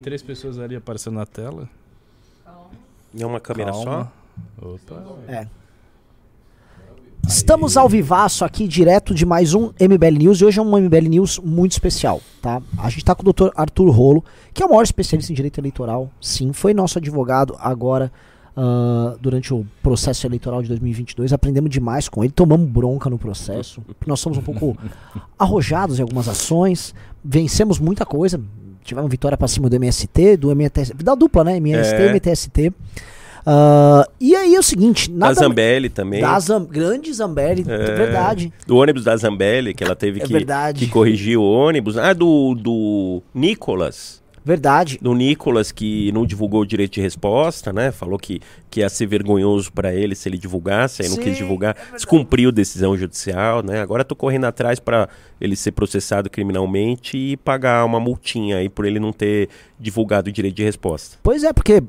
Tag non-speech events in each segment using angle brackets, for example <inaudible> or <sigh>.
Três pessoas ali aparecendo na tela. É uma câmera Calma. Opa. É. Estamos ao vivaço aqui, direto de mais um MBL News. E hoje é um MBL News muito especial, tá? A gente tá com o Dr. Arthur Rolo, que é o maior especialista em direito eleitoral. Sim, foi nosso advogado agora ah, durante o processo eleitoral de 2022. Aprendemos demais com ele, tomamos bronca no processo. Nós somos um pouco <laughs> arrojados em algumas ações, vencemos muita coisa. Tivemos vitória pra cima do MST, do MTST, da dupla, né? MST e É. MTST. Ah, e aí é o seguinte, Da Zambelli também. da Zam, grande Zambelli, É, verdade. Do ônibus da Zambelli, que ela teve É que, que corrigir o ônibus. Ah, do, do Nicolas. Verdade. Do Nicolas, que não divulgou o direito de resposta, né? Falou que, que ia ser vergonhoso pra ele se ele divulgasse, aí não Sim, quis divulgar. é. Descumpriu decisão judicial, né? Agora tô correndo atrás pra ele ser processado criminalmente e pagar uma multinha aí por ele não ter divulgado o direito de resposta. Pois é, porque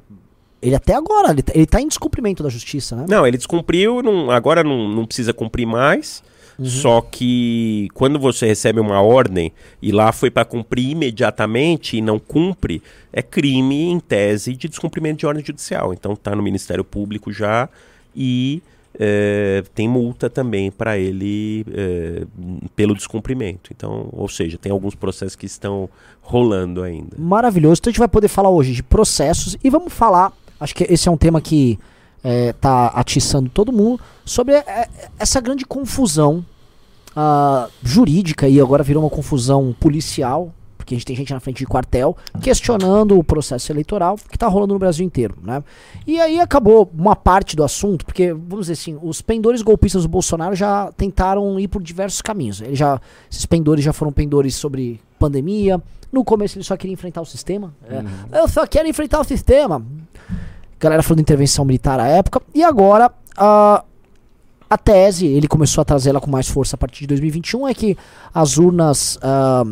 ele até agora, ele, tá- ele tá em descumprimento da justiça, né? Não, ele descumpriu, não- agora não, não precisa cumprir mais. Uhum. Só que quando você recebe uma ordem e lá foi para cumprir imediatamente e não cumpre, é crime em tese de descumprimento de ordem judicial. Então tá no Ministério Público já e é, tem multa também para ele é, pelo descumprimento. Então, ou seja, tem alguns processos que estão rolando ainda. Maravilhoso. Então a gente vai poder falar hoje de processos e vamos falar, acho que esse é um tema que é, tá atiçando todo mundo, sobre é, essa grande confusão ah, jurídica e agora virou uma confusão policial, porque a gente tem gente na frente de quartel questionando o processo eleitoral que tá rolando no Brasil inteiro, né? E aí acabou uma parte do assunto, porque, vamos dizer assim, os pendores golpistas do Bolsonaro já tentaram ir por diversos caminhos. Ele já, esses pendores já foram pendores sobre pandemia. No começo ele só queria enfrentar o sistema. é, Eu só quero enfrentar o sistema. Galera falando de intervenção militar à época. E agora, a, a tese, ele começou a trazer ela com mais força a partir de 2021, é que as urnas. ah,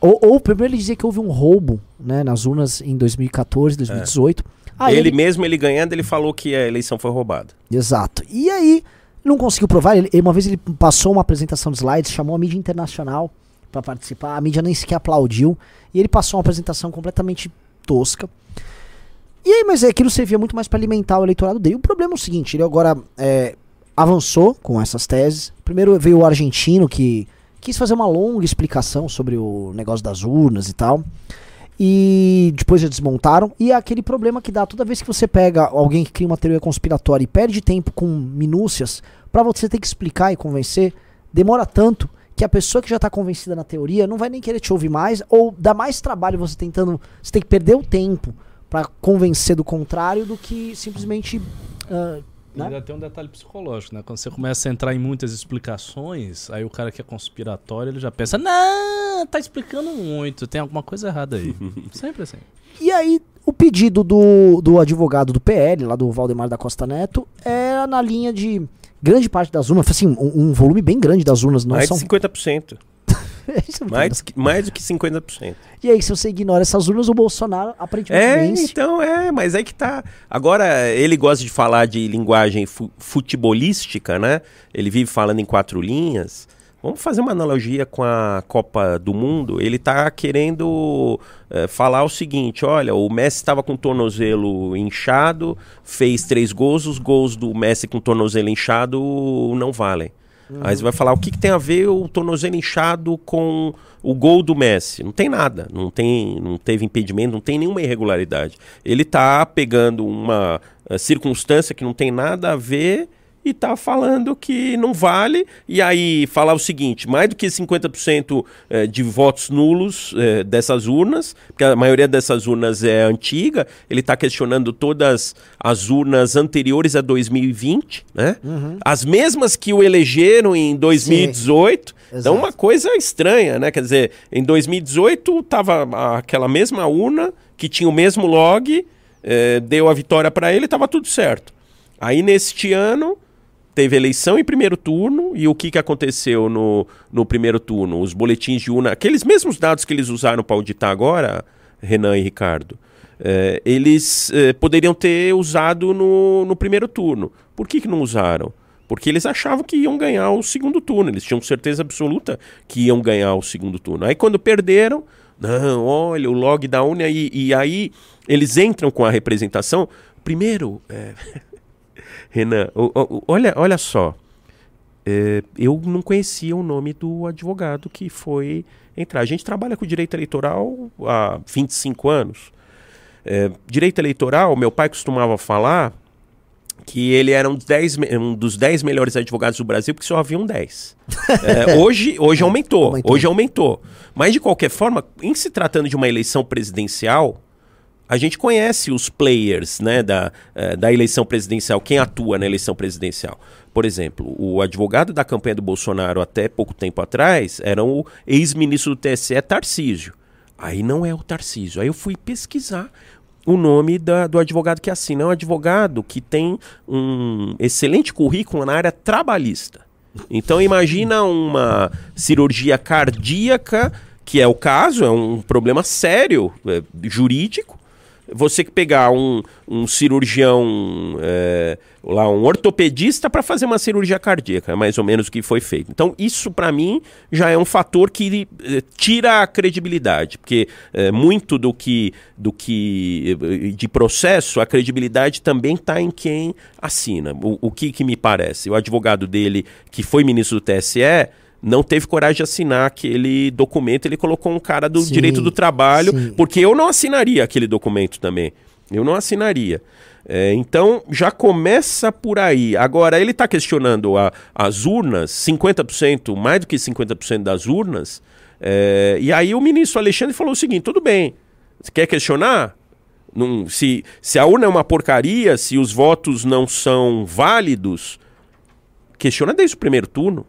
ou, ou primeiro ele dizia que houve um roubo né, nas urnas em 2014, 2018. Aí ele, mesmo ele ganhando, ele falou que a eleição foi roubada. Exato. E aí, não conseguiu provar. Ele, uma vez ele passou uma apresentação de slides, chamou a mídia internacional pra participar. A mídia nem sequer aplaudiu. E ele passou uma apresentação completamente tosca. E aí, mas é, aquilo servia muito mais pra alimentar o eleitorado dele. O problema é o seguinte: ele agora é, avançou com essas teses. Primeiro veio o argentino que quis fazer uma longa explicação sobre o negócio das urnas e tal. E depois já desmontaram. E é aquele problema que dá toda vez que você pega alguém que cria uma teoria conspiratória e perde tempo com minúcias pra você ter que explicar e convencer, demora tanto que a pessoa que já tá convencida na teoria não vai nem querer te ouvir mais, ou dá mais trabalho você tentando. Você tem que perder o tempo pra convencer do contrário do que simplesmente. E né? Ainda tem um detalhe psicológico, né? Quando você começa a entrar em muitas explicações, aí o cara que é conspiratório, ele já pensa, não, tá explicando muito, tem alguma coisa errada aí. <laughs> Sempre assim. E aí, o pedido do, do advogado do PL, lá do Valdemar da Costa Neto, era na linha de grande parte das urnas, assim, um, um volume bem grande das urnas, não mais são. de 50%. <laughs> Mais, que- mais do que 50%. E aí, se você ignora essas urnas, o Bolsonaro aparentemente É, vence. então é, mas aí que tá. Agora, ele gosta de falar de linguagem fu- futebolística, né? Ele vive falando em quatro linhas. Vamos fazer uma analogia com a Copa do Mundo. Ele tá querendo eh, falar o seguinte: olha, o Messi estava com o tornozelo inchado, fez três gols, os gols do Messi com o tornozelo inchado não valem. Aí você vai falar o que, que tem a ver o tornozelo inchado com o gol do Messi? Não tem nada, não tem, não teve impedimento, não tem nenhuma irregularidade. Ele tá pegando uma eh, circunstância que não tem nada a ver e tá falando que não vale. E aí falar o seguinte: mais do que 50% eh, de votos nulos eh, dessas urnas, porque a maioria dessas urnas é antiga, ele está questionando todas as urnas anteriores a 2020, né? As mesmas que o elegeram em 2018. Então, Exato. uma coisa estranha, né? Quer dizer, em 2018 tava aquela mesma urna que tinha o mesmo log, eh, deu a vitória para ele, tava tudo certo. Aí neste ano teve eleição em primeiro turno e o que, que aconteceu no, no primeiro turno? Os boletins de urna, aqueles mesmos dados que eles usaram para auditar agora, Renan e Ricardo, eh, eles eh, poderiam ter usado no, no primeiro turno. Por que, que não usaram? Porque eles achavam que iam ganhar o segundo turno, eles tinham certeza absoluta que iam ganhar o segundo turno. Aí quando perderam, Não, olha, o log da urna e, e aí eles entram com a representação. Primeiro, é, <laughs> Renan, o- o- olha, olha só. É, eu não conhecia o nome do advogado que foi entrar. A gente trabalha com direito eleitoral há 25 anos. É, direito eleitoral, meu pai costumava falar que ele era um dos 10, me- um dos 10 melhores advogados do Brasil, porque só haviam 10. <laughs> É, hoje, hoje aumentou, Aumentou. hoje aumentou. Mas, de qualquer forma, em se tratando de uma eleição presidencial, a gente conhece os players né, da, eh, da eleição presidencial, quem atua na eleição presidencial. Por exemplo, o advogado da campanha do Bolsonaro até pouco tempo atrás era o ex-ministro do TSE, Tarcísio. Aí não é o Tarcísio. Aí eu fui pesquisar o nome da- do advogado que assina. É um advogado que tem um excelente currículo na área trabalhista. Então imagina uma cirurgia cardíaca, que é o caso, é um problema sério, é, jurídico. Você que pegar um, um cirurgião, é, lá, um ortopedista para fazer uma cirurgia cardíaca, mais ou menos o que foi feito. Então, isso para mim já é um fator que eh, tira a credibilidade, porque eh, muito do que, do que eh, de processo, a credibilidade também está em quem assina. O, o que, que me parece? O advogado dele, que foi ministro do TSE, não teve coragem de assinar aquele documento, ele colocou um cara do Sim, direito do trabalho, sim. porque eu não assinaria aquele documento também. Eu não assinaria. É, então já começa por aí. Agora, ele está questionando a- as urnas, 50%, mais do que 50% das urnas. é, e aí o ministro Alexandre falou o seguinte: tudo bem, você quer questionar? Não- se, se a urna é uma porcaria, se os votos não são válidos, questiona desde o primeiro turno.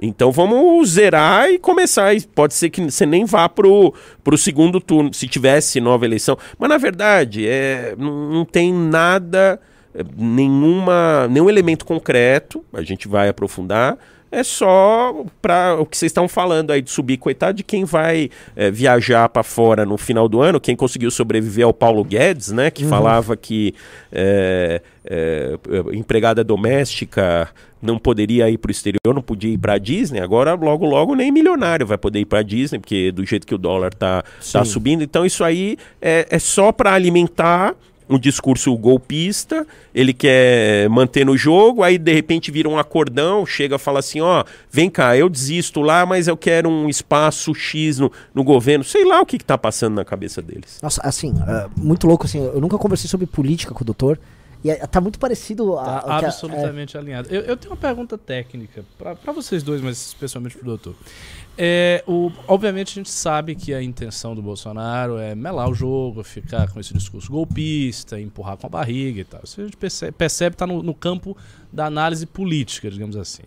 Então vamos zerar e começar. E pode ser que você nem vá pro, pro segundo turno, se tivesse nova eleição. Mas na verdade, é, não, tem nada, é, nenhuma, nenhum elemento concreto. A gente vai aprofundar. É só para o que vocês estão falando aí de subir, coitado de quem vai é, viajar para fora no final do ano. Quem conseguiu sobreviver é o Paulo Guedes, né? Que falava que é, é, empregada doméstica não poderia ir para o exterior, não podia ir para a Disney. Agora, logo, logo, nem milionário vai poder ir para a Disney, porque do jeito que o dólar tá, tá subindo. Então, isso aí é, é só para alimentar um discurso golpista, ele quer manter no jogo, aí de repente vira um acordão, chega e fala assim, ó, vem cá, eu desisto lá, mas eu quero um espaço X no, no governo, sei lá o que, que tá passando na cabeça deles. Nossa, assim, é, muito louco, assim, eu nunca conversei sobre política com o doutor. E é, tá muito parecido a. Tá que a- absolutamente alinhado. Eu, eu tenho uma pergunta técnica para vocês dois, mas especialmente pro doutor. É, o, obviamente a gente sabe que a intenção do Bolsonaro é melar o jogo, ficar com esse discurso golpista, empurrar com a barriga e tal. Isso a gente percebe, percebe tá no, no campo da análise política, digamos assim.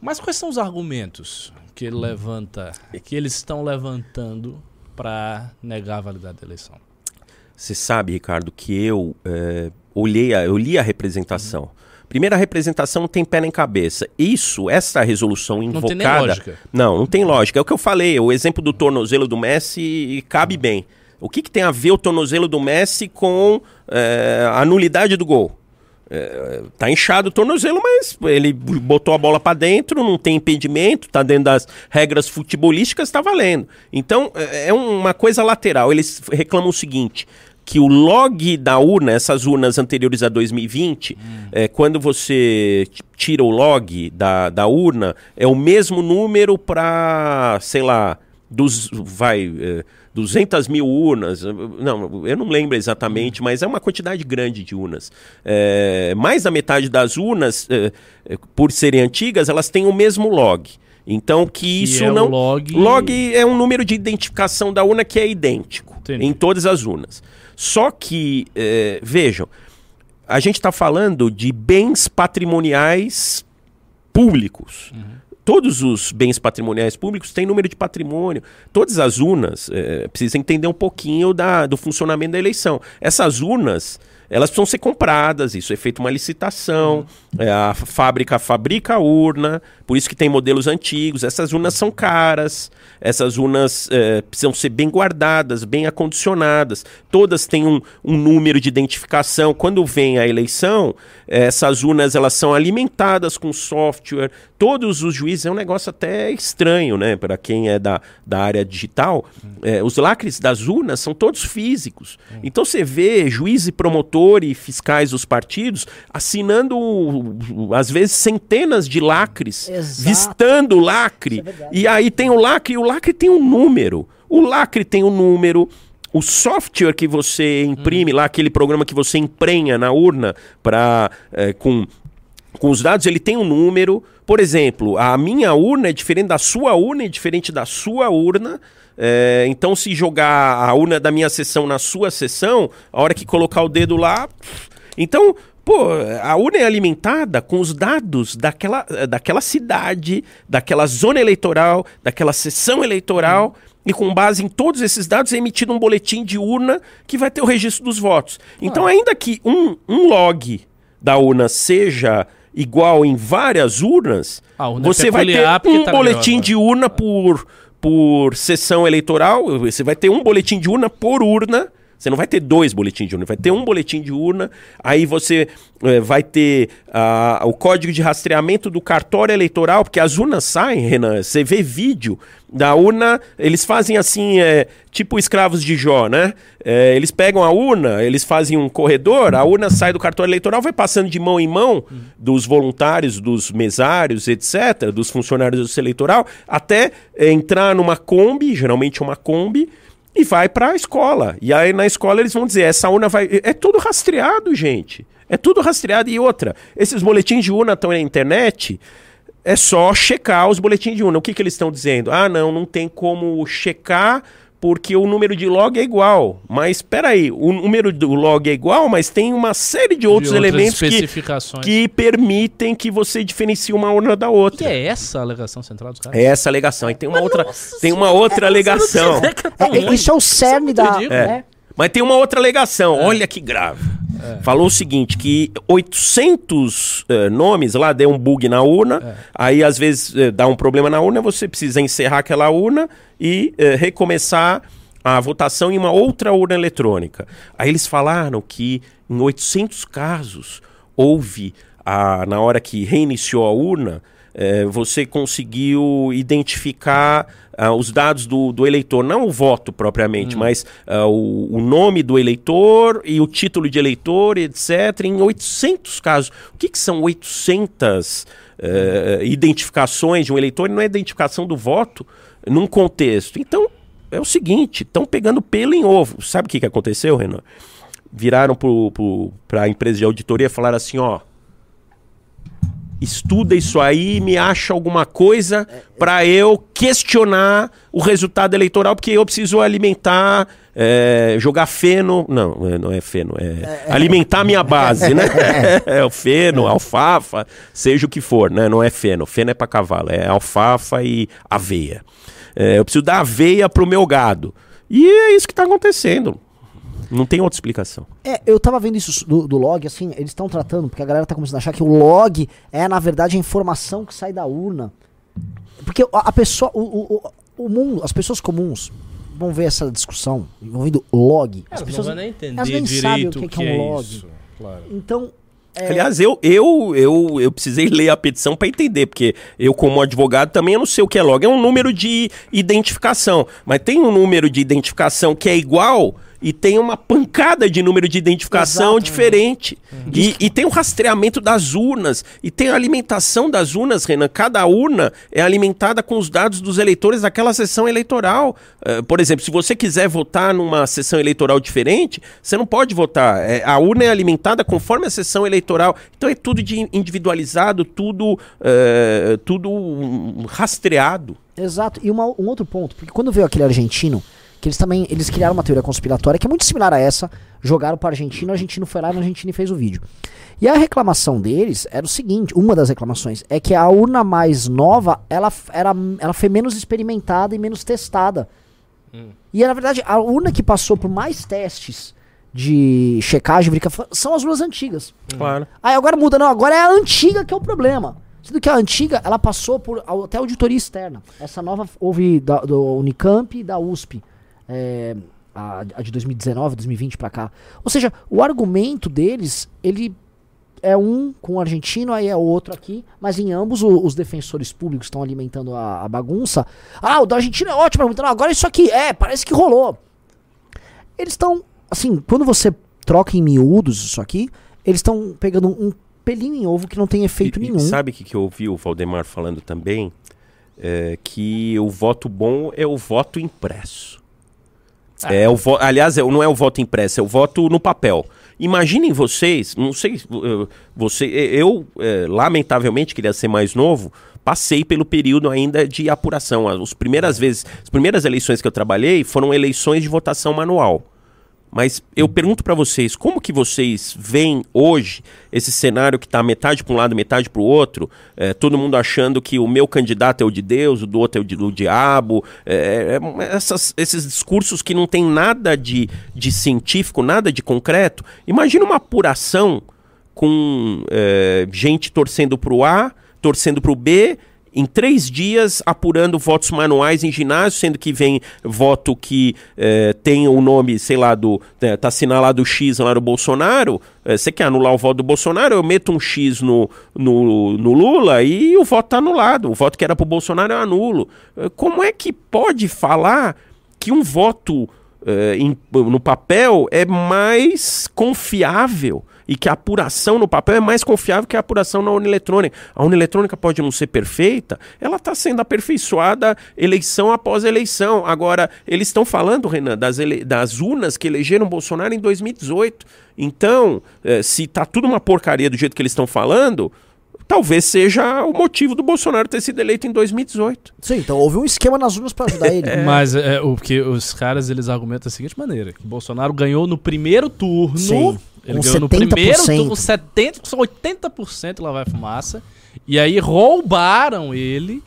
Mas quais são os argumentos que ele levanta, que eles estão levantando para negar a validade da eleição? Você sabe, Ricardo, que eu é, olhei, a, eu li a representação. Primeira representação não tem pé nem cabeça. Isso, essa resolução Não invocada. tem nem lógica. Não, não tem lógica. É o que eu falei, o exemplo do tornozelo do Messi cabe bem. O que, que tem a ver o tornozelo do Messi com é, a nulidade do gol? É, tá inchado o tornozelo, mas ele botou a bola para dentro, não tem impedimento, tá dentro das regras futebolísticas, tá valendo. Então, é é uma coisa lateral. Eles reclamam o seguinte: que o log da urna, essas urnas anteriores a 2020, é, quando você tira o log da, da urna, é o mesmo número para, sei lá, dos, vai, é, 200 mil urnas. Não, eu não lembro exatamente, mas é uma quantidade grande de urnas. É, mais da metade das urnas, é, é, por serem antigas, elas têm o mesmo log. Então, que isso é o não. log- log é um número de identificação da urna que é idêntico Entendi. em todas as urnas. Só que, é, vejam, a gente está falando de bens patrimoniais públicos. Todos os bens patrimoniais públicos têm número de patrimônio. Todas as urnas, é, precisa entender um pouquinho da, do funcionamento da eleição. Essas urnas, elas precisam ser compradas, isso é feito uma licitação, é, a fábrica fabrica a urna, por isso que tem modelos antigos, essas urnas são caras, essas urnas é, precisam ser bem guardadas, bem acondicionadas, todas têm um, um número de identificação, quando vem a eleição, essas urnas elas são alimentadas com software, todos os juízes, é um negócio até estranho, né, para quem é da, da área digital, é, os lacres das urnas são todos físicos, então você vê juiz e promotor e fiscais dos partidos assinando, às vezes, centenas de lacres, Exato. vistando o lacre, é e aí tem o lacre, e o lacre tem um número, o lacre tem um número, o software que você imprime lá, aquele programa que você emprenha na urna para com com os dados, ele tem um número. Por exemplo, a minha urna é diferente da sua urna, é diferente da sua urna. É, então, se jogar a urna da minha sessão na sua sessão, a hora que colocar o dedo lá. Então, pô, a urna é alimentada com os dados daquela, daquela cidade, daquela zona eleitoral, daquela sessão eleitoral. E com base em todos esses dados é emitido um boletim de urna que vai ter o registro dos votos. Então, ainda que um, um log da urna seja igual em várias urnas, urna é você vai ter um tá boletim melhor, de urna por, por sessão eleitoral, você vai ter um boletim de urna por urna. Você não vai ter dois boletins de urna, vai ter um boletim de urna. Aí você eh, vai ter ah, o código de rastreamento do cartório eleitoral, porque as urnas saem, Renan. Você vê vídeo da urna, eles fazem assim, é, tipo escravos de Jó, né? É, eles pegam a urna, eles fazem um corredor, a urna sai do cartório eleitoral, vai passando de mão em mão dos voluntários, dos mesários, etc., dos funcionários do eleitoral, até entrar numa Kombi, geralmente uma Kombi, e vai para a escola. E aí na escola eles vão dizer, essa urna vai... É tudo rastreado, gente. É tudo rastreado. E outra, esses boletins de urna estão na internet, é só checar os boletins de urna. O que, que eles estão dizendo? Ah, não, não tem como checar porque o número de log é igual. Mas espera aí, o número do log é igual, mas tem uma série de outros de elementos que, que permitem que você diferencie uma urna da E outra. é essa a alegação central dos caras? É essa a alegação. Aí tem uma outra, tem uma outra alegação. É, é, isso é o cerne muito da. ridículo. né? Mas tem uma outra alegação, olha que grave. Falou o seguinte, que 800 eh, nomes, lá deu um bug na urna, aí às vezes eh, dá um problema na urna, você precisa encerrar aquela urna e eh, recomeçar a votação em uma outra urna eletrônica. Aí eles falaram que em 800 casos houve, a, na hora que reiniciou a urna, eh, você conseguiu identificar ah, os dados do, do eleitor, não o voto propriamente, mas ah, o, o nome do eleitor e o título de eleitor, etc., em 800 casos. O que, que são 800 eh, identificações de um eleitor? Não é identificação do voto num contexto. Então, é o seguinte, estão pegando pelo em ovo. Sabe o que, que aconteceu, Renan? Viraram para a empresa de auditoria e falaram assim, ó, estuda isso aí e me acha alguma coisa para eu questionar o resultado eleitoral, porque eu preciso alimentar, é, jogar feno. Não, é, não é feno, é, alimentar minha base, né? <laughs> <laughs> É o feno, alfafa, seja o que for, né? Não é feno. Feno é para cavalo, é alfafa e aveia. É, eu preciso dar aveia pro meu gado. E é isso que está acontecendo. Não tem outra explicação. É, eu tava vendo isso do, do log, assim, eles estão tratando, porque a galera tá começando a achar que o log é, na verdade, a informação que sai da urna. Porque a, a pessoa, o, o, o- o mundo, as pessoas comuns vão ver essa discussão envolvendo log. As Elas pessoas não vão nem entender elas nem sabem direito o que, que é um log. isso. Claro. Então, é, Aliás, eu, eu, eu, eu precisei ler a petição para entender, porque eu, como advogado, também eu não sei o que é log. É um número de identificação, mas tem um número de identificação que é igual e tem uma pancada de número de identificação Exato. diferente. E, e tem o rastreamento das urnas, e tem a alimentação das urnas, Renan. Cada urna é alimentada com os dados dos eleitores daquela sessão eleitoral. Eh, por exemplo, se você quiser votar numa sessão eleitoral diferente, você não pode votar. É, a urna é alimentada conforme a sessão eleitoral. Então é tudo individualizado, tudo, eh, tudo rastreado. Exato. E uma- um outro ponto, porque quando veio aquele argentino, que eles também eles criaram uma teoria conspiratória que é muito similar a essa, jogaram para argentino, o argentino foi lá e o argentino fez o vídeo. E a reclamação deles era o seguinte, uma das reclamações é que a urna mais nova, ela era ela foi menos experimentada e menos testada. E na verdade, a urna que passou por mais testes de checagem, são as urnas antigas. Claro. Aí agora muda, não, agora é a antiga que é o problema. Sendo que a antiga, ela passou por até auditoria externa. Essa nova houve da, do Unicamp e da USP. É, a, a de 2019, 2020 pra cá. Ou seja, o argumento deles, ele é um com o argentino, aí é outro aqui, mas em ambos o- os defensores públicos estão alimentando a, a bagunça. Ah, o da Argentina é ótimo, argumentando, agora isso aqui, é, parece que rolou. Eles estão, assim, quando você troca em miúdos isso aqui, eles estão pegando um pelinho em ovo que não tem efeito E- e nenhum. sabe o que, que eu ouvi o Valdemar falando também? É, que o voto bom é o voto impresso. Ah. É o vo- Aliás, é, não é o voto impresso, é o voto no papel. Imaginem vocês, não sei, eh, você, eu eh, lamentavelmente queria ser mais novo, passei pelo período ainda de apuração. As primeiras vezes, as primeiras eleições que eu trabalhei foram eleições de votação manual. Mas eu pergunto pra vocês, como que vocês veem hoje esse cenário que tá metade para um lado, metade para o outro, eh, todo mundo achando que o meu candidato é o de Deus, o do outro é o de- do diabo, eh, eh, essas- esses discursos que não tem nada de, de científico, nada de concreto. Imagina uma apuração com eh, gente torcendo pro A, torcendo pro B, em três dias apurando votos manuais em ginásio, sendo que vem voto que eh, tem o nome, sei lá, do. eh, tá assinalado X lá no Bolsonaro. eh, Você quer anular o voto do Bolsonaro? Eu meto um X no, no, no Lula e o voto tá anulado. O voto que era pro Bolsonaro eu anulo. Eh, Como é que pode falar que um voto eh, no papel é mais confiável e que a apuração no papel é mais confiável que a apuração na urna eletrônica. A urna eletrônica pode não ser perfeita, ela está sendo aperfeiçoada eleição após eleição. Agora, eles estão falando, Renan, das, ele- das urnas que elegeram Bolsonaro em 2018. Então, eh, se está tudo uma porcaria do jeito que eles estão falando, talvez seja o motivo do Bolsonaro ter sido eleito em 2018. Sim, então houve um esquema nas urnas pra ajudar <laughs> ele. Mas é, o que os caras eles argumentam da seguinte maneira: que Bolsonaro ganhou no primeiro turno. Sim, ele com ganhou no 70%. primeiro turno, 70%, 80% lá vai fumaça. E aí roubaram ele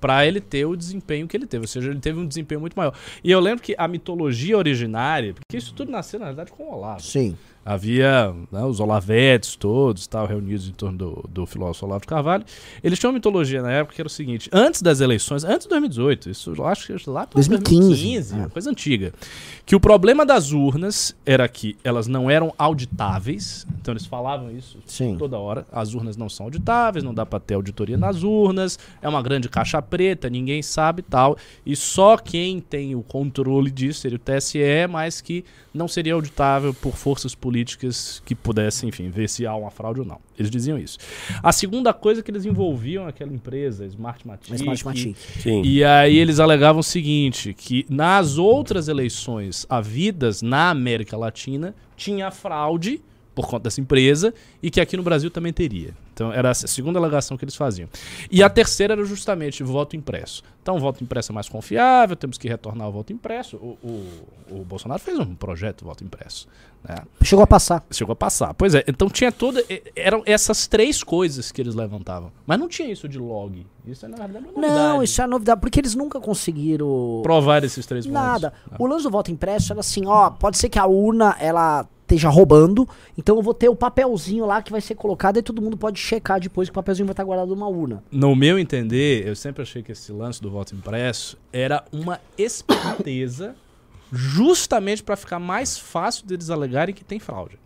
pra ele ter o desempenho que ele teve. Ou seja, ele teve um desempenho muito maior. E eu lembro que a mitologia originária, porque isso tudo nasceu, na verdade, com o Olavo. Sim. Havia né, os Olavetes todos, tal, reunidos em torno do, do filósofo Olavo de Carvalho. Eles tinham uma mitologia na época que era o seguinte: antes das eleições, antes de 2018, isso eu acho que lá para 2015, 2015, é. uma coisa antiga, que o problema das urnas era que elas não eram auditáveis, então eles falavam isso Sim. toda hora. As urnas não são auditáveis, não dá pra ter auditoria nas urnas, é uma grande caixa preta, ninguém sabe e tal. E só quem tem o controle disso seria o TSE, mas que não seria auditável por forças políticas que pudessem, enfim, ver se há uma fraude ou não. Eles diziam isso. A segunda coisa é que eles envolviam aquela empresa, Smartmatic, Mas Matic. Sim. e aí eles alegavam o seguinte, que nas outras eleições havidas na América Latina tinha fraude por conta dessa empresa e que aqui no Brasil também teria. Então era a segunda alegação que eles faziam. E a terceira era justamente voto impresso. Então o voto impresso é mais confiável, temos que retornar ao voto impresso. O, o, o Bolsonaro fez um projeto de voto impresso. Né? Chegou a passar. Chegou a passar. Pois é, então tinha toda. Eram essas três coisas que eles levantavam. Mas não tinha isso de log. Isso é, na verdade, uma novidade. Não, isso é novidade, porque eles nunca conseguiram Provar esses três pontos. nada. O lance do voto impresso era assim, ó, pode ser que a urna ela esteja roubando, então eu vou ter o papelzinho lá que vai ser colocado e todo mundo pode checar depois que o papelzinho vai estar guardado numa urna. No meu entender, eu sempre achei que esse lance do voto impresso era uma esperteza <coughs> justamente para ficar mais fácil deles alegarem que tem fraude.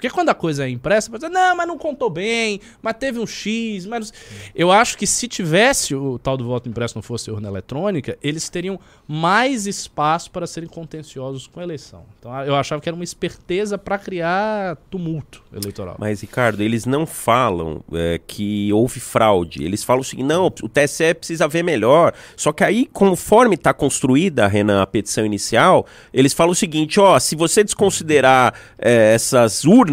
Porque quando a coisa é impressa, você dizer, não, mas não contou bem, mas teve um X, mas... Eu acho que se tivesse o tal do voto impresso não fosse urna eletrônica, eles teriam mais espaço para serem contenciosos com a eleição. Então eu achava que era uma esperteza para criar tumulto eleitoral. Mas, Ricardo, eles não falam é, que houve fraude. Eles falam o seguinte: não, o TSE precisa ver melhor. Só que aí, conforme está construída, Renan, a petição inicial, eles falam o seguinte: ó, se você desconsiderar é, essas urnas,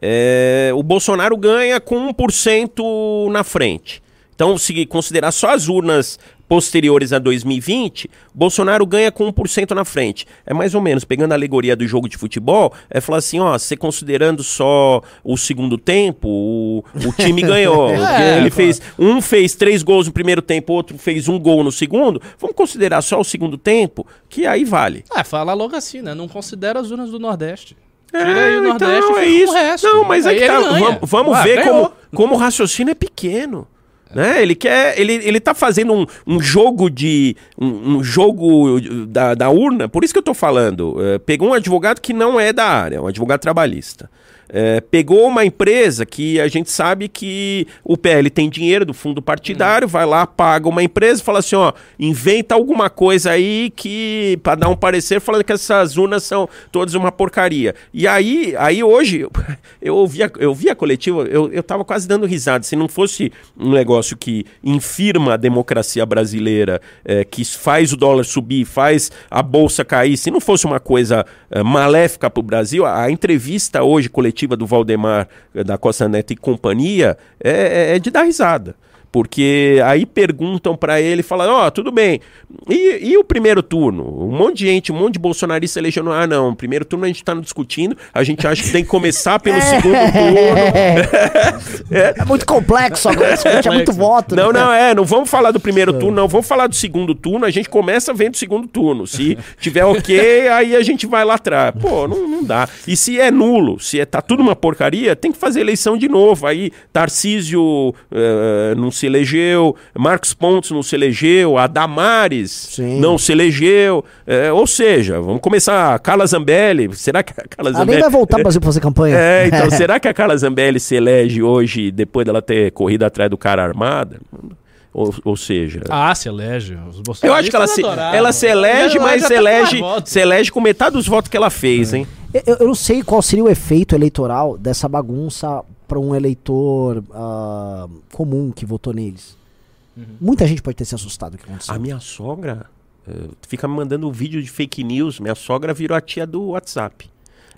é, o Bolsonaro ganha com 1% na frente. Então, se considerar só as urnas posteriores a 2020, Bolsonaro ganha com 1% na frente. É mais ou menos, pegando a alegoria do jogo de futebol, é falar assim, ó, você considerando só o segundo tempo, o, o time <laughs> ganhou. É, Ele claro. fez, um fez três gols no primeiro tempo, outro fez um gol no segundo. Vamos considerar só o segundo tempo, que aí vale. Ah, fala logo assim, né? Não considera as urnas do Nordeste. Tira aí o então, Nordeste e é isso. o resto. Não, mas Aí aí que tá, vamos, vamos Ah, ver ganhou. como, como o raciocínio é pequeno. Né? Ele quer. Ele, ele tá fazendo um, um jogo de. Um, um jogo da, da urna, por isso que eu tô falando. É, pegou um advogado que não é da área, um advogado trabalhista. É, pegou uma empresa que a gente sabe que o PL tem dinheiro do fundo partidário, vai lá, paga uma empresa, fala assim, ó, inventa alguma coisa aí que para dar um parecer falando que essas urnas são todas uma porcaria. E aí, aí hoje <laughs> eu ouvi a, eu vi a coletiva, eu, eu tava quase dando risada. Se não fosse um negócio que infirma a democracia brasileira, é, que faz o dólar subir, faz a bolsa cair, se não fosse uma coisa é, maléfica para o Brasil, a, a entrevista hoje coletiva do Valdemar é, da Costa Neto e companhia é, é- é de dar risada. Porque aí perguntam para ele, falam, ó, tudo bem, e, e o primeiro turno? Um monte de gente, um monte de bolsonarista elegendo, ah, não, primeiro turno a gente tá discutindo, a gente acha que tem que começar pelo <laughs> segundo turno. <laughs> É muito complexo agora, <laughs> esse é muito voto. Não, né? não, é, não vamos falar do primeiro turno, não, vamos falar do segundo turno, a gente começa vendo o segundo turno. Se tiver ok, aí a gente vai lá atrás. Pô, não, não dá. E se é nulo, se é, tá tudo uma porcaria, tem que fazer eleição de novo. Aí Tarcísio eh, não se elegeu, Marcos Pontes não se elegeu, a Damares Sim. não se elegeu. eh, ou seja, vamos começar, Carla Zambelli, <laughs> será que a Carla Ela nem Zambelli... vai voltar pro Brasil pra fazer campanha. <laughs> É, então, <laughs> será que a Carla Zambelli se elege hoje depois dela ter corrido atrás do cara armada? Ou, ou seja, Ah, se elege. Os eu acho que ela se, ela se elege, mas se elege, se elege com metade dos votos que ela fez, hein? Eu, eu não sei qual seria o efeito eleitoral dessa bagunça para um eleitor ah, comum que votou neles. Muita gente pode ter se assustado com o que aconteceu. A minha sogra eh, fica me mandando vídeo de fake news. Minha sogra virou a tia do WhatsApp.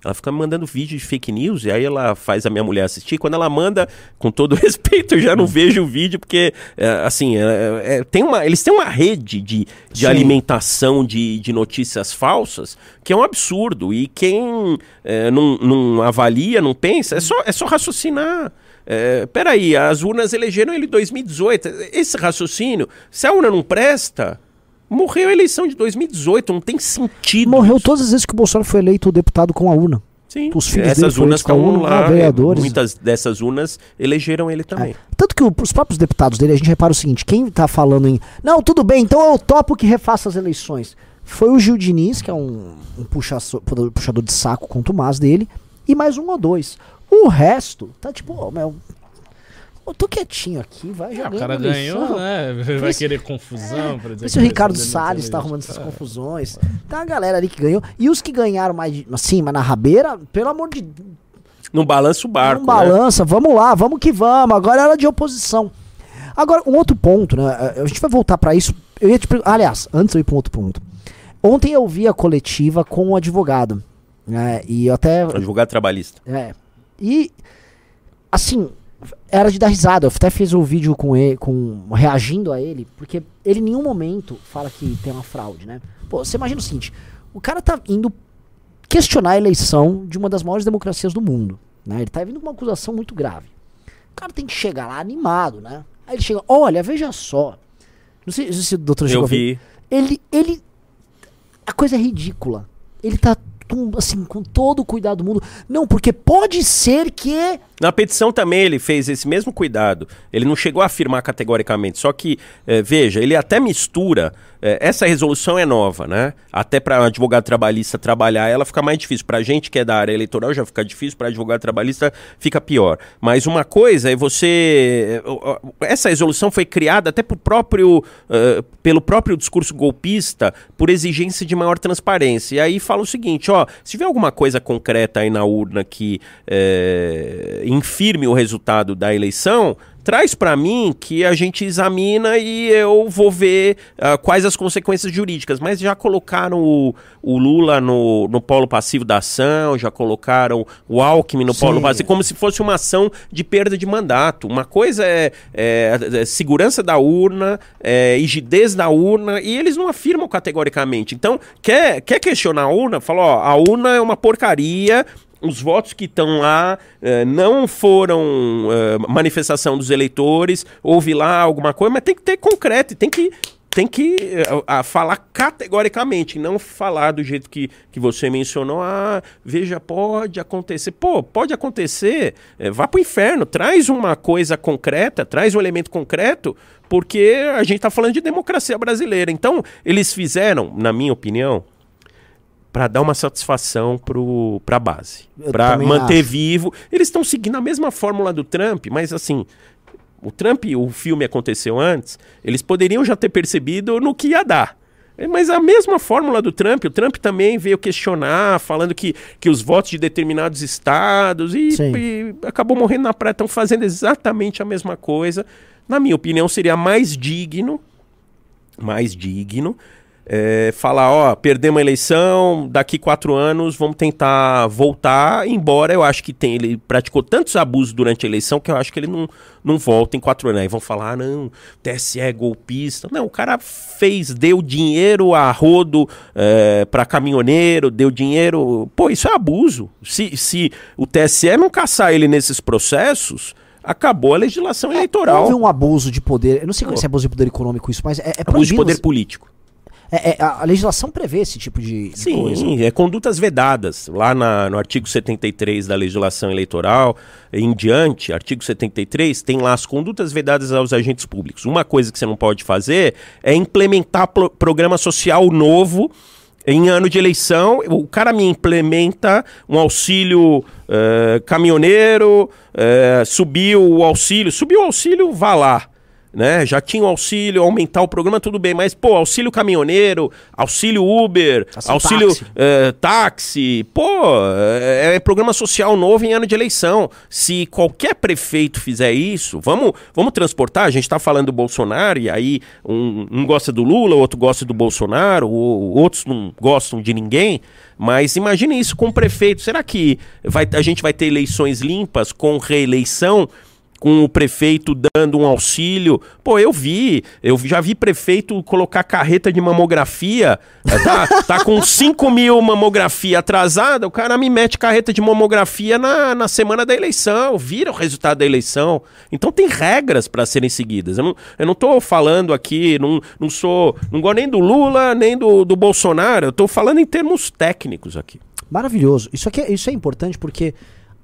Ela fica me mandando vídeo de fake news e aí ela faz a minha mulher assistir. Quando ela manda, com todo <laughs> respeito, eu já não vejo o vídeo, porque, eh, assim, eh, eh, tem uma, eles têm uma rede de, de Sim. alimentação de, de notícias falsas que é um absurdo. E quem eh, não, não avalia, não pensa, é só, é só raciocinar. É, peraí, as urnas elegeram ele em 2018. Esse raciocínio, se a urna não presta, morreu a eleição de 2018, não tem sentido. Morreu isso. todas as vezes que o Bolsonaro foi eleito deputado com a urna. Sim. os filhos dele Essas foram urnas eleitos com a estão urna, lá, vereadores. muitas dessas urnas elegeram ele também. É. Tanto que o- os próprios deputados dele, a gente repara o seguinte: quem tá falando em. Não, tudo bem, então eu topo que refaça as eleições. Foi o Gil Diniz, que é um, um puxaço- puxador de saco contumaz dele, e mais um ou dois. O resto tá tipo, meu. Eu tô quietinho aqui, vai já Ah, o cara ganhou, né? Vai se- querer confusão. pra dizer Vê se que o Ricardo Salles tá arrumando essas É. confusões. Tem uma galera ali que ganhou. E os que ganharam mais de- assim, mas na rabeira, pelo amor de Não balança o barco. não né? balança, vamos lá, vamos que vamos. Agora era de oposição. Agora, um outro ponto, né? A gente vai voltar pra isso. Eu ia te perguntar. Aliás, antes de eu ir pra um outro ponto. Ontem eu vi a coletiva com o advogado. Né, e eu até. Advogado trabalhista. É. E. Assim. Era de dar risada. Eu até fiz o vídeo com ele, com, reagindo a ele, porque ele em nenhum momento fala que tem uma fraude, né? Pô, você imagina o seguinte: o cara tá indo questionar a eleição de uma das maiores democracias do mundo. Né? Ele tá vindo com uma acusação muito grave. O cara tem que chegar lá animado, né? Aí ele chega, olha, veja só. Não sei, não sei se o doutor chegou Eu vi. Ele, ele. A coisa é ridícula. Ele tá com, assim, com todo o cuidado do mundo. Não, porque pode ser que. Na petição também ele fez esse mesmo cuidado. Ele não chegou a afirmar categoricamente. Só que, eh, veja, ele até mistura. Eh, essa resolução é nova, né? Até para advogado trabalhista trabalhar, ela fica mais difícil. Para gente que é da área eleitoral já fica difícil, para advogado trabalhista fica pior. Mas uma coisa é você. ó, Essa resolução foi criada até próprio, eh, pelo próprio discurso golpista, por exigência de maior transparência. E aí fala o seguinte: ó, se tiver alguma coisa concreta aí na urna que eh, infirme o resultado da eleição, traz para mim que a gente examina e eu vou ver ah, quais as consequências jurídicas. Mas já colocaram o, o Lula no, no polo passivo da ação, já colocaram o Alckmin no Sim. polo passivo, como se fosse uma ação de perda de mandato. Uma coisa é, é, é segurança da urna, é rigidez da urna, e eles não afirmam categoricamente. Então, quer, quer questionar a urna? Fala, ó, a urna é uma porcaria, os votos que estão lá eh, não foram eh, manifestação dos eleitores, houve lá alguma coisa, mas tem que ter concreto, tem que tem que a falar categoricamente, não falar do jeito que, que você mencionou. Ah, veja, pode acontecer. Pô, pode acontecer. É, vá pro inferno, traz uma coisa concreta, traz um elemento concreto, porque a gente está falando de democracia brasileira. Então, eles fizeram, na minha opinião, para dar uma satisfação para a base, para manter acho. vivo. Eles estão seguindo a mesma fórmula do Trump, mas assim, o Trump, o filme aconteceu antes, eles poderiam já ter percebido no que ia dar. É, mas a mesma fórmula do Trump, o Trump também veio questionar, falando que, que os votos de determinados estados e, e acabou morrendo na praia. Estão fazendo exatamente a mesma coisa. Na minha opinião, seria mais digno, mais digno, é, falar, ó, perdemos a eleição, daqui quatro anos vamos tentar voltar, embora eu acho que tem, ele praticou tantos abusos durante a eleição que eu acho que ele não, não volta em quatro anos. Aí vão falar, ah, não, TSE é golpista. Não, o cara fez, deu dinheiro a rodo é, para caminhoneiro, deu dinheiro. Pô, isso é abuso. Se, se o TSE não caçar ele nesses processos, acabou a legislação eleitoral. Houve um abuso de poder, eu não sei se é abuso de poder econômico isso, mas é, é Abuso de poder político. É, é, a legislação prevê esse tipo de, de Sim, coisa. Sim, é condutas vedadas. Lá na, no artigo 73 da legislação eleitoral, em diante, artigo 73, tem lá as condutas vedadas aos agentes públicos. Uma coisa que você não pode fazer é implementar pro, programa social novo em ano de eleição, o cara me implementa um auxílio uh, caminhoneiro, uh, subiu o auxílio, subiu o auxílio, vá lá né? Já tinha o auxílio, aumentar o programa, tudo bem, mas, pô, auxílio caminhoneiro, auxílio Uber, assim, auxílio táxi. É, táxi, pô, é, é, programa social novo em ano de eleição. Se qualquer prefeito fizer isso, vamos, vamos transportar, a gente está falando do Bolsonaro, e aí um, um gosta do Lula, o outro gosta do Bolsonaro, o, outros não gostam de ninguém, mas imagine isso com o prefeito. Será que vai, a gente vai ter eleições limpas com reeleição? Com o prefeito dando um auxílio. Pô, eu vi, eu já vi prefeito colocar carreta de mamografia, é, tá, tá com 5 mil mamografia atrasada, o cara me mete carreta de mamografia na, na semana da eleição, vira o resultado da eleição. Então tem regras para serem seguidas. Eu não, eu não tô falando aqui, não, não sou, não gosto nem do Lula, nem do, do Bolsonaro, eu tô falando em termos técnicos aqui. Maravilhoso. Isso, aqui, é, isso é importante porque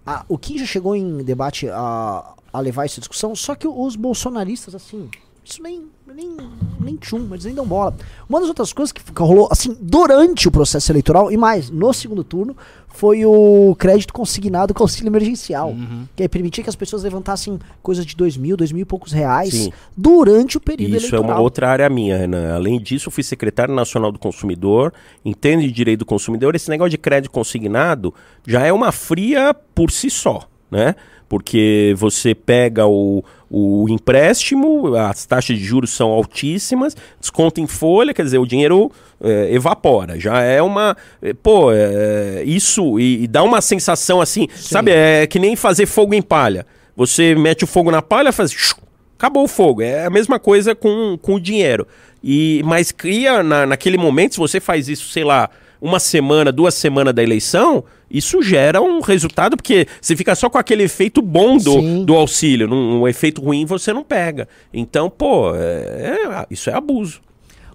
a, o que já chegou em debate a, a levar essa discussão, só que os bolsonaristas, assim, isso nem, nem, nem tchum, eles nem dão bola. Uma das outras coisas que rolou, assim, durante o processo eleitoral, e mais, no segundo turno, foi o crédito consignado com auxílio emergencial. Uhum. Que aí permitia que as pessoas levantassem coisas de dois mil, dois mil e poucos reais Sim. durante o período Isso eleitoral. é uma outra área minha, Renan. Além disso, eu fui secretário nacional do consumidor, entendo de direito do consumidor. Esse negócio de crédito consignado já é uma fria por si só, né? porque você pega o, o empréstimo, as taxas de juros são altíssimas, desconta em folha, quer dizer, o dinheiro é, evapora. Já é uma. É, pô, é, isso. E, e, dá uma sensação assim, Sim. sabe? É que nem fazer fogo em palha. Você mete o fogo na palha, faz. acabou o fogo. É a mesma coisa com, com o dinheiro. E, mas cria, na, naquele momento, se você faz isso, sei lá, uma semana, duas semanas da eleição, isso gera um resultado, porque você fica só com aquele efeito bom do, do auxílio. Num, um efeito ruim você não pega. Então, pô, é, é, isso é abuso.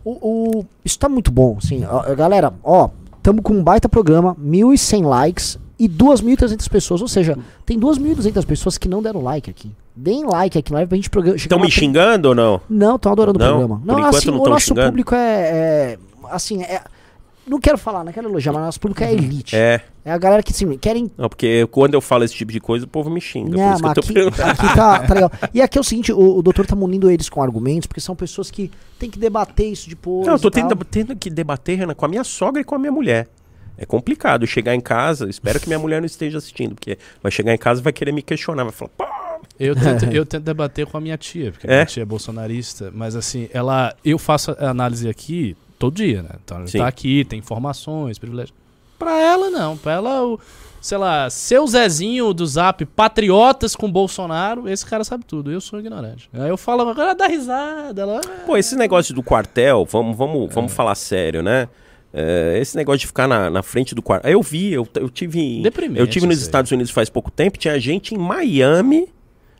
O, o, isso tá muito bom, sim. Galera, ó, estamos com um baita programa, 1.100 likes e 2.300 pessoas. Ou seja, tem 2.200 pessoas que não deram like aqui. Deem like aqui na live pra gente programa. Estão me xingando ou não? Não, estão adorando não? o programa. Não, assim, o nosso xingando? público é, é assim, é, não quero falar, não quero elogiar, mas nosso público é elite. É. É a galera que, assim, querem. Não, porque quando eu falo esse tipo de coisa, o povo me xinga. Não, mas aqui, aqui tá, tá, legal. E aqui é o seguinte: o, o doutor tá munindo eles com argumentos, porque são pessoas que têm que debater isso depois. Não, eu tô tendo, tendo, que debater, Renan, com a minha sogra e com a minha mulher. É complicado chegar em casa, espero que minha mulher não esteja assistindo, porque vai chegar em casa e vai querer me questionar, vai falar, pá, eu tento, <laughs> eu tento debater com a minha tia, porque é? minha tia é bolsonarista, mas assim, ela. Eu faço a análise aqui todo dia, né? Então ela Sim. tá aqui, tem informações, privilégios. Pra ela, não. Pra ela, o, sei lá, seu Zezinho do Zap, patriotas com Bolsonaro, esse cara sabe tudo. Eu sou ignorante. Aí eu falo, agora dá risada. Ela, Pô, esse negócio do quartel, vamos, vamos, é. vamos falar sério, né? É, esse negócio de ficar na, na frente do quartel. Eu vi, eu, eu tive. Eu tive nos Estados Unidos faz pouco tempo, tinha gente em Miami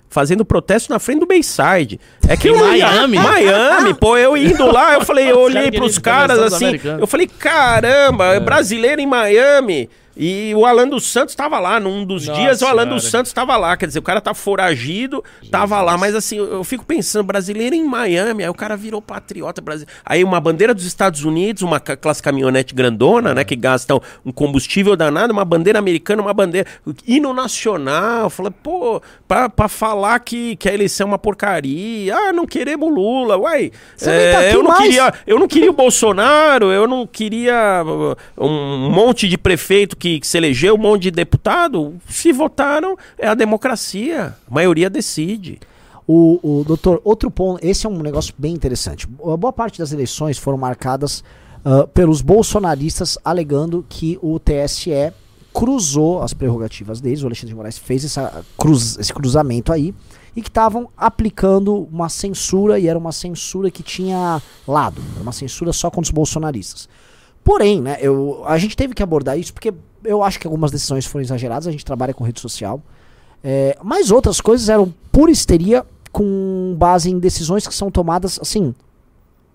fazendo protesto na frente do Bayside. É que Em ia- Miami? Miami, pô, eu indo lá, eu falei, eu olhei pros caras assim, eu falei, caramba, é brasileiro em Miami. E o Alan dos Santos tava lá, num dos Nossa dias o Alan Senhora. dos Santos tava lá, quer dizer, o cara tá foragido, tava lá, mas assim, eu, eu fico pensando, brasileiro em Miami, aí o cara virou patriota brasileiro. Aí uma bandeira dos Estados Unidos, uma aquelas caminhonete grandona, né, que gastam um combustível danado, uma bandeira americana, uma bandeira hino nacional, falei, pô, pra, pra falar que, que a eleição é uma porcaria, ah, não queremos Lula, uai, nem tá eu não mais. queria eu não queria o Bolsonaro, eu não queria uh, um monte de prefeito que, que se elegeu, um monte de deputado. Se votaram, é a democracia. A maioria decide. O, o doutor, outro ponto, esse é um negócio bem interessante. A boa parte das eleições foram marcadas ah, pelos bolsonaristas alegando que o TSE cruzou as prerrogativas deles, o Alexandre de Moraes fez essa cruz, esse cruzamento aí, e que estavam aplicando uma censura, e era uma censura que tinha lado, era uma censura só contra os bolsonaristas. Porém, né, eu, a gente teve que abordar isso porque eu acho que algumas decisões foram exageradas, a gente trabalha com rede social, é, mas outras coisas eram pura histeria com base em decisões que são tomadas assim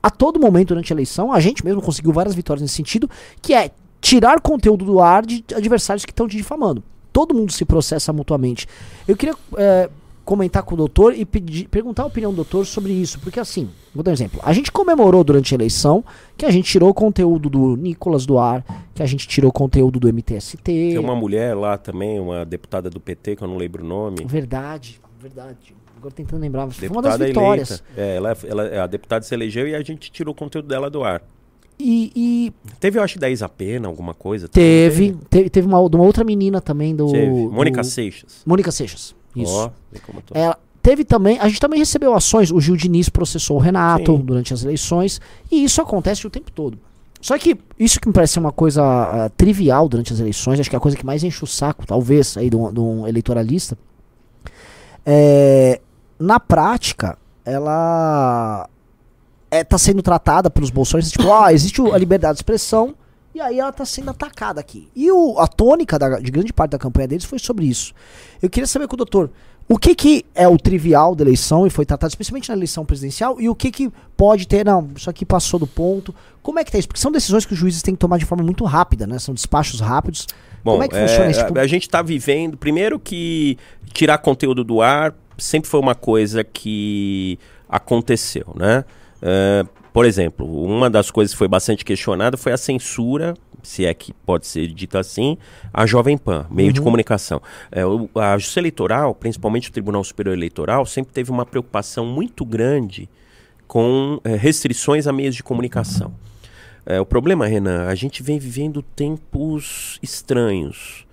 a todo momento durante a eleição. A gente mesmo conseguiu várias vitórias nesse sentido, que é tirar conteúdo do ar de adversários que estão te difamando. Todo mundo se processa mutuamente. Eu queria é, comentar com o doutor e pedir, perguntar a opinião do doutor sobre isso, porque assim, vou dar um exemplo. A gente comemorou durante a eleição que a gente tirou conteúdo do Nicolas do ar, que a gente tirou conteúdo do MTST. Tem uma mulher lá também, uma deputada do PT, que eu não lembro o nome. Verdade, verdade. Agora tentando lembrar, foi uma das Deputada vitórias. É, ela, ela, a deputada se elegeu e a gente tirou o conteúdo dela do ar. E, e Teve, eu acho, 10 a pena, alguma coisa. teve, teve, teve uma, uma outra menina também do. Teve. do- Mônica Seixas. Mônica Seixas. Isso. Tô. Ela teve também, a gente também recebeu ações, o Gil Diniz processou o Renato Sim. durante as eleições, e isso acontece o tempo todo. Só que isso que me parece ser uma coisa ah, trivial durante as eleições, acho que é a coisa que mais enche o saco, talvez, aí de um, de um eleitoralista, é, na prática, ela é, tá sendo tratada pelos bolsonaristas, tipo, ah, existe a liberdade de expressão, e aí ela tá sendo atacada aqui. E o, a tônica da- de grande parte da campanha deles foi sobre isso. Eu queria saber com o doutor, o que que é o trivial da eleição e foi tratado especialmente na eleição presidencial, e o que que pode ter, não, isso aqui passou do ponto. Como é que tá isso? Porque são decisões que os juízes têm que tomar de forma muito rápida, né? São despachos rápidos. Bom, Como é que funciona isso? a- Tipo, A, gente está vivendo. Primeiro que tirar conteúdo do ar sempre foi uma coisa que aconteceu, né? É, por exemplo, uma das coisas que foi bastante questionada foi a censura, se é que pode ser dita assim, a Jovem Pan, meio de comunicação. É, a Justiça Eleitoral, principalmente o Tribunal Superior Eleitoral, sempre teve uma preocupação muito grande com é, restrições a meios de comunicação. É, o problema, Renan, a gente vem vivendo tempos estranhos.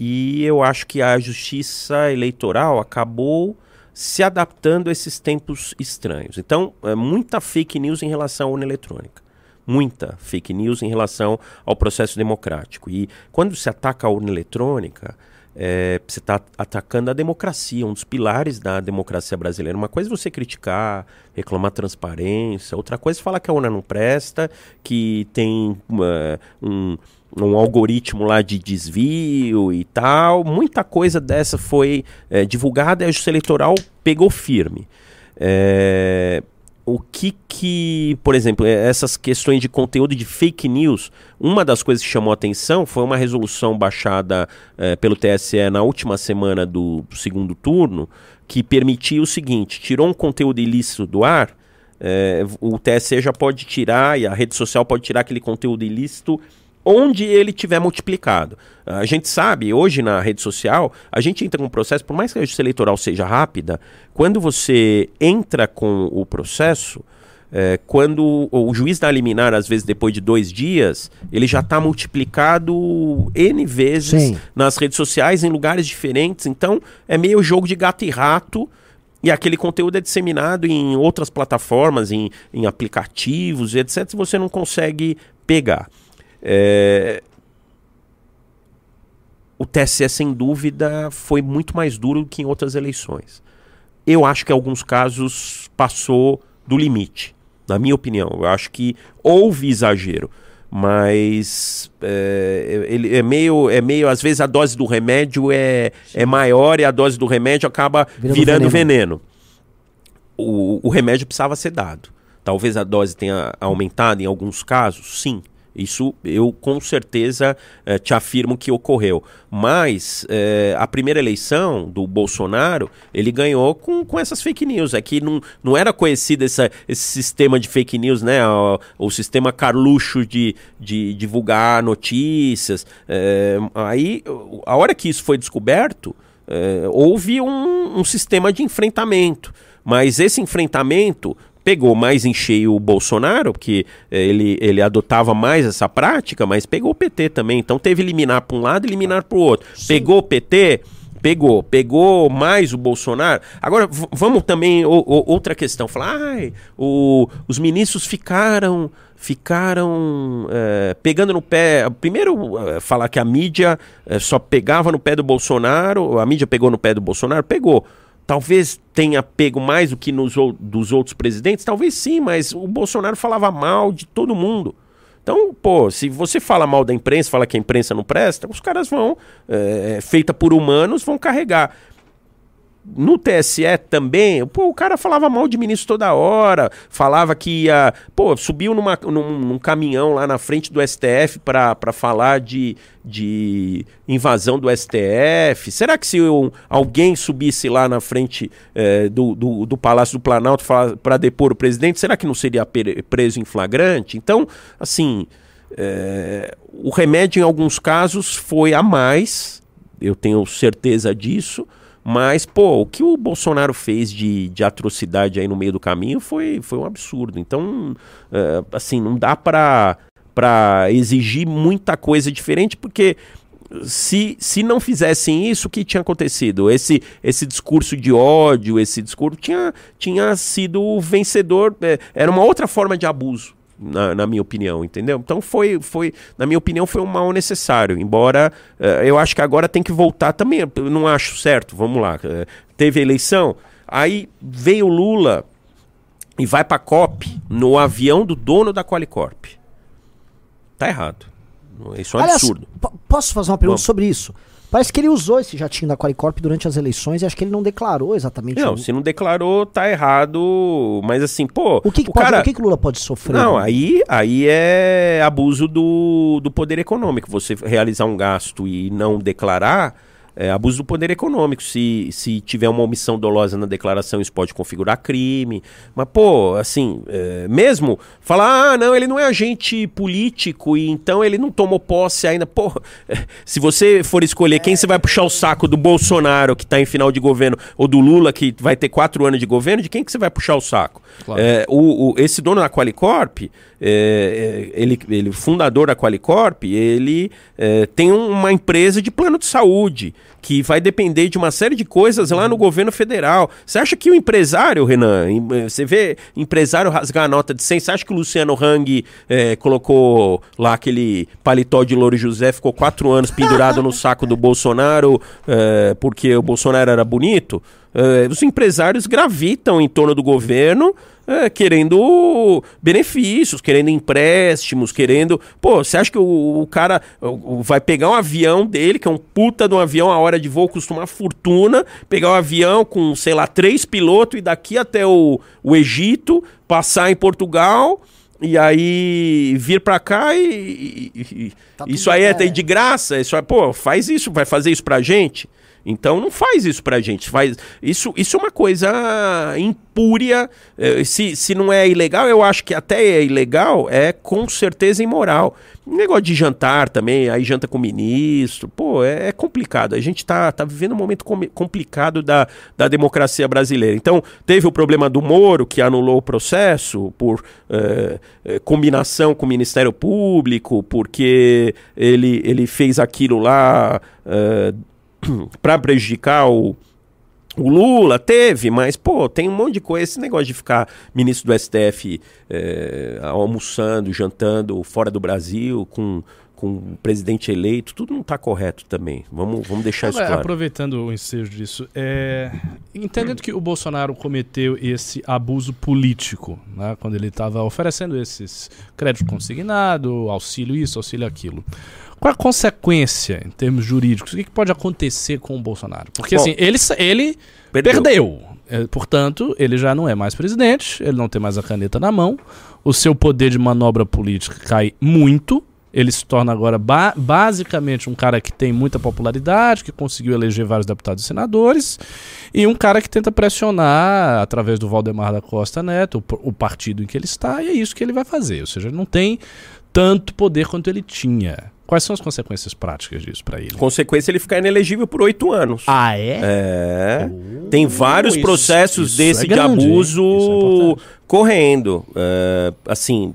E eu acho que a justiça eleitoral acabou se adaptando a esses tempos estranhos. Então, é, muita fake news em relação à urna eletrônica. Muita fake news em relação ao processo democrático. E quando se ataca a urna eletrônica, é, você está atacando a democracia, um dos pilares da democracia brasileira. Uma coisa é você criticar, reclamar transparência, outra coisa é falar que a urna não presta, que tem uma- um, um algoritmo lá de desvio e tal. Muita coisa dessa foi é, divulgada e a Justiça Eleitoral pegou firme. É, o que que, por exemplo, eh, essas questões de conteúdo de fake news, uma das coisas que chamou atenção foi uma resolução baixada pelo TSE na última semana do, do segundo turno, que permitia o seguinte, tirou um conteúdo ilícito do ar, o TSE já pode tirar, e a rede social pode tirar aquele conteúdo ilícito onde ele tiver multiplicado. A gente sabe, hoje na rede social, a gente entra com um processo, por mais que a justiça eleitoral seja rápida, quando você entra com o processo, é, quando o juiz dá liminar, às vezes depois de dois dias, ele já está multiplicado N vezes Sim. nas redes sociais, em lugares diferentes. Então, é meio jogo de gato e rato. E aquele conteúdo é disseminado em outras plataformas, em, em aplicativos, etc. Você não consegue pegar. É, O TSE, sem dúvida, foi muito mais duro do que em outras eleições. Eu acho que em alguns casos passou do limite, na minha opinião. Eu acho que houve exagero. mas é, ele é meio, é meio, às vezes a dose do remédio é, é maior e a dose do remédio acaba Virando virando veneno. veneno. O, o remédio precisava ser dado. Talvez a dose tenha aumentado em alguns casos, sim. Isso eu com certeza eh, te afirmo que ocorreu. Mas eh, a primeira eleição do Bolsonaro, ele ganhou com, com essas fake news. É que não, não era conhecido essa, esse sistema de fake news, né? O, o sistema Carluxo de, de divulgar notícias. Eh, aí, a hora que isso foi descoberto, eh, houve um, um sistema de enfrentamento. Mas esse enfrentamento pegou mais em cheio o Bolsonaro, porque eh, ele, ele adotava mais essa prática, mas pegou o PT também. Então teve eliminar para um lado e eliminar para o outro. Pegou o PT, pegou. Pegou mais o Bolsonaro. Agora, vamos também, outra questão. Falar, ai, o- os ministros ficaram ficaram eh, pegando no pé. Primeiro, eh, falar que a mídia eh, só pegava no pé do Bolsonaro, a mídia pegou no pé do Bolsonaro, pegou. Talvez tenha pego mais do que nos dos outros presidentes, talvez sim, mas o Bolsonaro falava mal de todo mundo. Então, pô, se você fala mal da imprensa, fala que a imprensa não presta, os caras vão, é, feita por humanos, vão carregar. No TSE também, pô, o cara falava mal de ministro toda hora, falava que ia. Pô, subiu numa, num, num caminhão lá na frente do STF para falar de, de invasão do STF. Será que se um- alguém subisse lá na frente eh, do, do, do Palácio do Planalto para depor o presidente, será que não seria pre- preso em flagrante? Então, assim, eh, o remédio em alguns casos foi a mais, eu tenho certeza disso. Mas, pô, o que o Bolsonaro fez de, de atrocidade aí no meio do caminho foi, foi um absurdo. Então, eh, assim, não dá pra, pra exigir muita coisa diferente, porque se, se não fizessem isso, o que tinha acontecido? Esse, esse discurso de ódio, esse discurso tinha, tinha sido vencedor, eh, era uma outra forma de abuso. Na, na minha opinião, entendeu? Então foi, foi, na minha opinião, foi um mal necessário. Embora eh, eu acho que agora tem que voltar também. Eu não acho certo. Vamos lá. eh, teve eleição, aí veio o Lula e vai pra COP no avião do dono da Qualicorp. Tá errado. Isso é um Aliás, absurdo. po- posso fazer uma pergunta Vamos. sobre isso? Parece que ele usou esse jatinho da Qualicorp durante as eleições e acho que ele não declarou exatamente Não, o, se não declarou, tá errado. Mas assim, pô, o que, que o pode- cara. o que, que Lula pode sofrer. Não, aí, aí é abuso do, do poder econômico. Você realizar um gasto e não declarar é abuso do poder econômico. Se, se tiver uma omissão dolosa na declaração, isso pode configurar crime. Mas, pô, assim, é, mesmo falar, ah, não, ele não é agente político e então ele não tomou posse ainda. Pô, é, se você for escolher quem você vai puxar o saco do Bolsonaro, que tá em final de governo, ou do Lula, que vai ter quatro anos de governo, de quem que você vai puxar o saco? Claro. É, o, o- esse dono da Qualicorp, é, é, ele, ele, fundador da Qualicorp, ele é, tem uma empresa de plano de saúde que vai depender de uma série de coisas lá no governo federal. Você acha que o empresário, Renan, eh, você vê empresário rasgar a nota de 100, você acha que o Luciano Hang é, colocou lá aquele paletó de Louro José, ficou quatro anos pendurado no saco do Bolsonaro é, porque o Bolsonaro era bonito? É, os empresários gravitam em torno do governo é, querendo benefícios, querendo empréstimos, querendo. Pô, você acha que o, o cara o- o- vai pegar um avião dele, que é um puta de um avião, a hora de voo custa uma fortuna, pegar um avião com, sei lá, três pilotos e daqui até o, o Egito, passar em Portugal. E aí vir pra cá e. e- e- Tá isso aí é, é. de graça. Isso, é- pô, faz isso, vai fazer isso pra gente. Então não faz isso pra gente. Faz isso, isso é uma coisa impúria. Eh, Se, se não é ilegal, eu acho que até é ilegal, é com certeza imoral. Negócio de jantar também, aí janta com o ministro. Pô, é, é complicado. A gente tá, tá vivendo um momento com- complicado da, da democracia brasileira. Então, teve o problema do Moro, que anulou o processo por eh, eh, combinação com o Ministério Público, porque ele, ele fez aquilo lá. <clears throat> para prejudicar o, o Lula, teve, mas, pô, tem um monte de coisa. Esse negócio de ficar ministro do STF eh, almoçando, jantando fora do Brasil com, com o presidente eleito, tudo não está correto também. Vamos, vamos deixar isso Agora, claro. Aproveitando o ensejo disso, é, entendendo que o Bolsonaro cometeu esse abuso político, né, quando ele estava oferecendo esses crédito consignado, auxílio isso, auxílio aquilo. Qual a consequência em termos jurídicos? O que, que pode acontecer com o Bolsonaro? Porque Bom, assim, ele, ele Perdeu. perdeu. É, portanto, ele já não é mais presidente, ele não tem mais a caneta na mão, o seu poder de manobra política cai muito. Ele se torna agora ba- basicamente um cara que tem muita popularidade, que conseguiu eleger vários deputados e senadores, e um cara que tenta pressionar, através do Valdemar da Costa Neto, o, o partido em que ele está, e é isso que ele vai fazer. Ou seja, ele não tem tanto poder quanto ele tinha. Quais são as consequências práticas disso para ele? Consequência, ele ficar inelegível por oito anos. Ah, é? É. Tem vários isso- processos isso desse é de grande, hein? abuso é correndo. É, assim,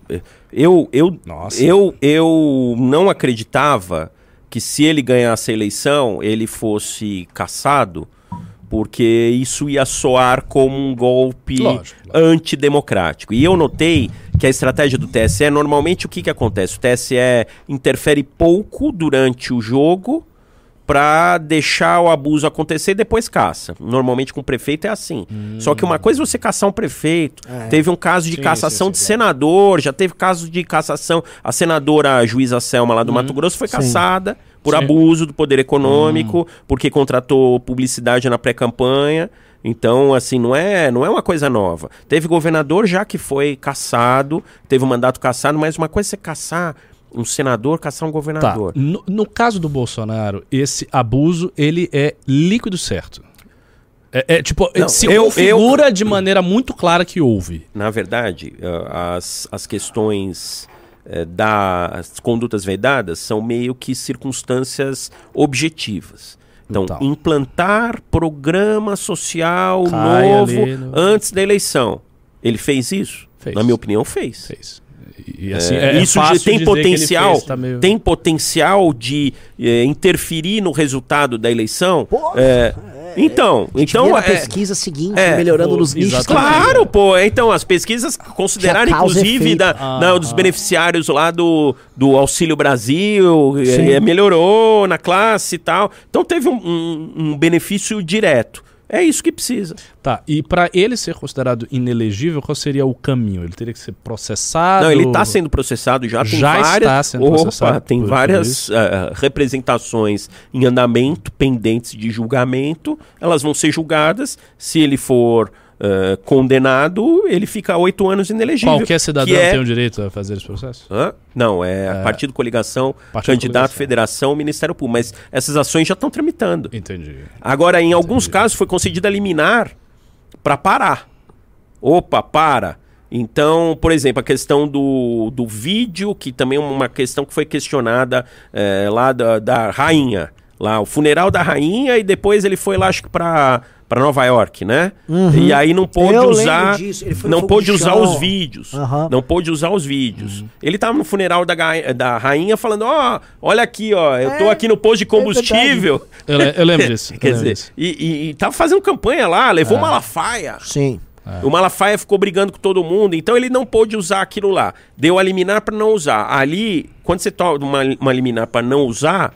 eu, eu, Nossa. eu, eu não acreditava que se ele ganhasse a eleição, ele fosse caçado, porque isso ia soar como um golpe Lógico, lógico. antidemocrático. E eu notei que a estratégia do TSE, normalmente o que, que acontece? O TSE interfere pouco durante o jogo para deixar o abuso acontecer e depois caça. Normalmente com o prefeito é assim. Só que uma coisa é você caçar um prefeito. Teve um caso de Sim, cassação sim, de sim, senador, já teve caso de cassação. A senadora a juíza Selma lá do Mato Grosso foi caçada por abuso do poder econômico, porque contratou publicidade na pré-campanha. Então, assim, não é, não é uma coisa nova. Teve governador já que foi caçado, teve um mandato caçado, mas uma coisa é você caçar um senador, caçar um Tá. governador. No, no caso do Bolsonaro, esse abuso, ele é líquido certo. É, é, tipo, Não, se eu- configura de maneira muito clara que houve. Na verdade, ah, as, as questões eh, das condutas vedadas são meio que circunstâncias objetivas. Então, Então. implantar programa social Cai novo no- antes da eleição. Ele fez isso? Fez. Na minha opinião, fez. Fez. E, assim, É, é, é isso tem dizer que ele potencial, fez, tá meio- tem potencial de eh, interferir no resultado da eleição. Pô, É, então, Então, então na é, pesquisa seguinte, é, melhorando pô, nos nichos. Claro, pô. Então, as pesquisas consideraram, inclusive, da, Ah, da- dos ah. beneficiários lá do, do Auxílio Brasil, melhorou na classe e tal. Então, teve um, um- um benefício direto. É isso que precisa. Tá, e pra ele ser considerado inelegível, qual seria o caminho? Ele teria que ser processado? Não, ele está sendo processado já. Tem Já várias, está sendo Opa, processado tem várias eh, representações em andamento, pendentes de julgamento. Elas vão ser julgadas. Se ele for eh, condenado, ele fica oito anos inelegível. Qualquer cidadão é- tem o direito a fazer esse processo? Hã? Não, é, partido coligação, Partido candidato, coligação. federação, Ministério Público. Mas essas ações já estão tramitando. Entendi. Agora, em alguns casos, foi concedida liminar para parar. Opa, para. Então, por exemplo, a questão do, do vídeo, que também é uma questão que foi questionada eh, lá da, da rainha. Lá, o funeral da rainha, e depois ele foi lá, acho que para para Nova York, né? E aí não pôde Eu usar. ele foi no Não pôde de usar os vídeos. Não pôde usar os vídeos. Ele tava no funeral da, da rainha falando: Ó, olha aqui, ó, eu tô É, aqui no posto de combustível. Eu, le- eu lembro disso. <laughs> eu Quer lembro dizer, disso. e, e, e tava fazendo campanha lá, levou o Malafaia. Sim. O Malafaia ficou brigando com todo mundo, então ele não pôde usar aquilo lá. Deu a liminar para não usar. Ali, quando você toma uma, uma liminar para não usar,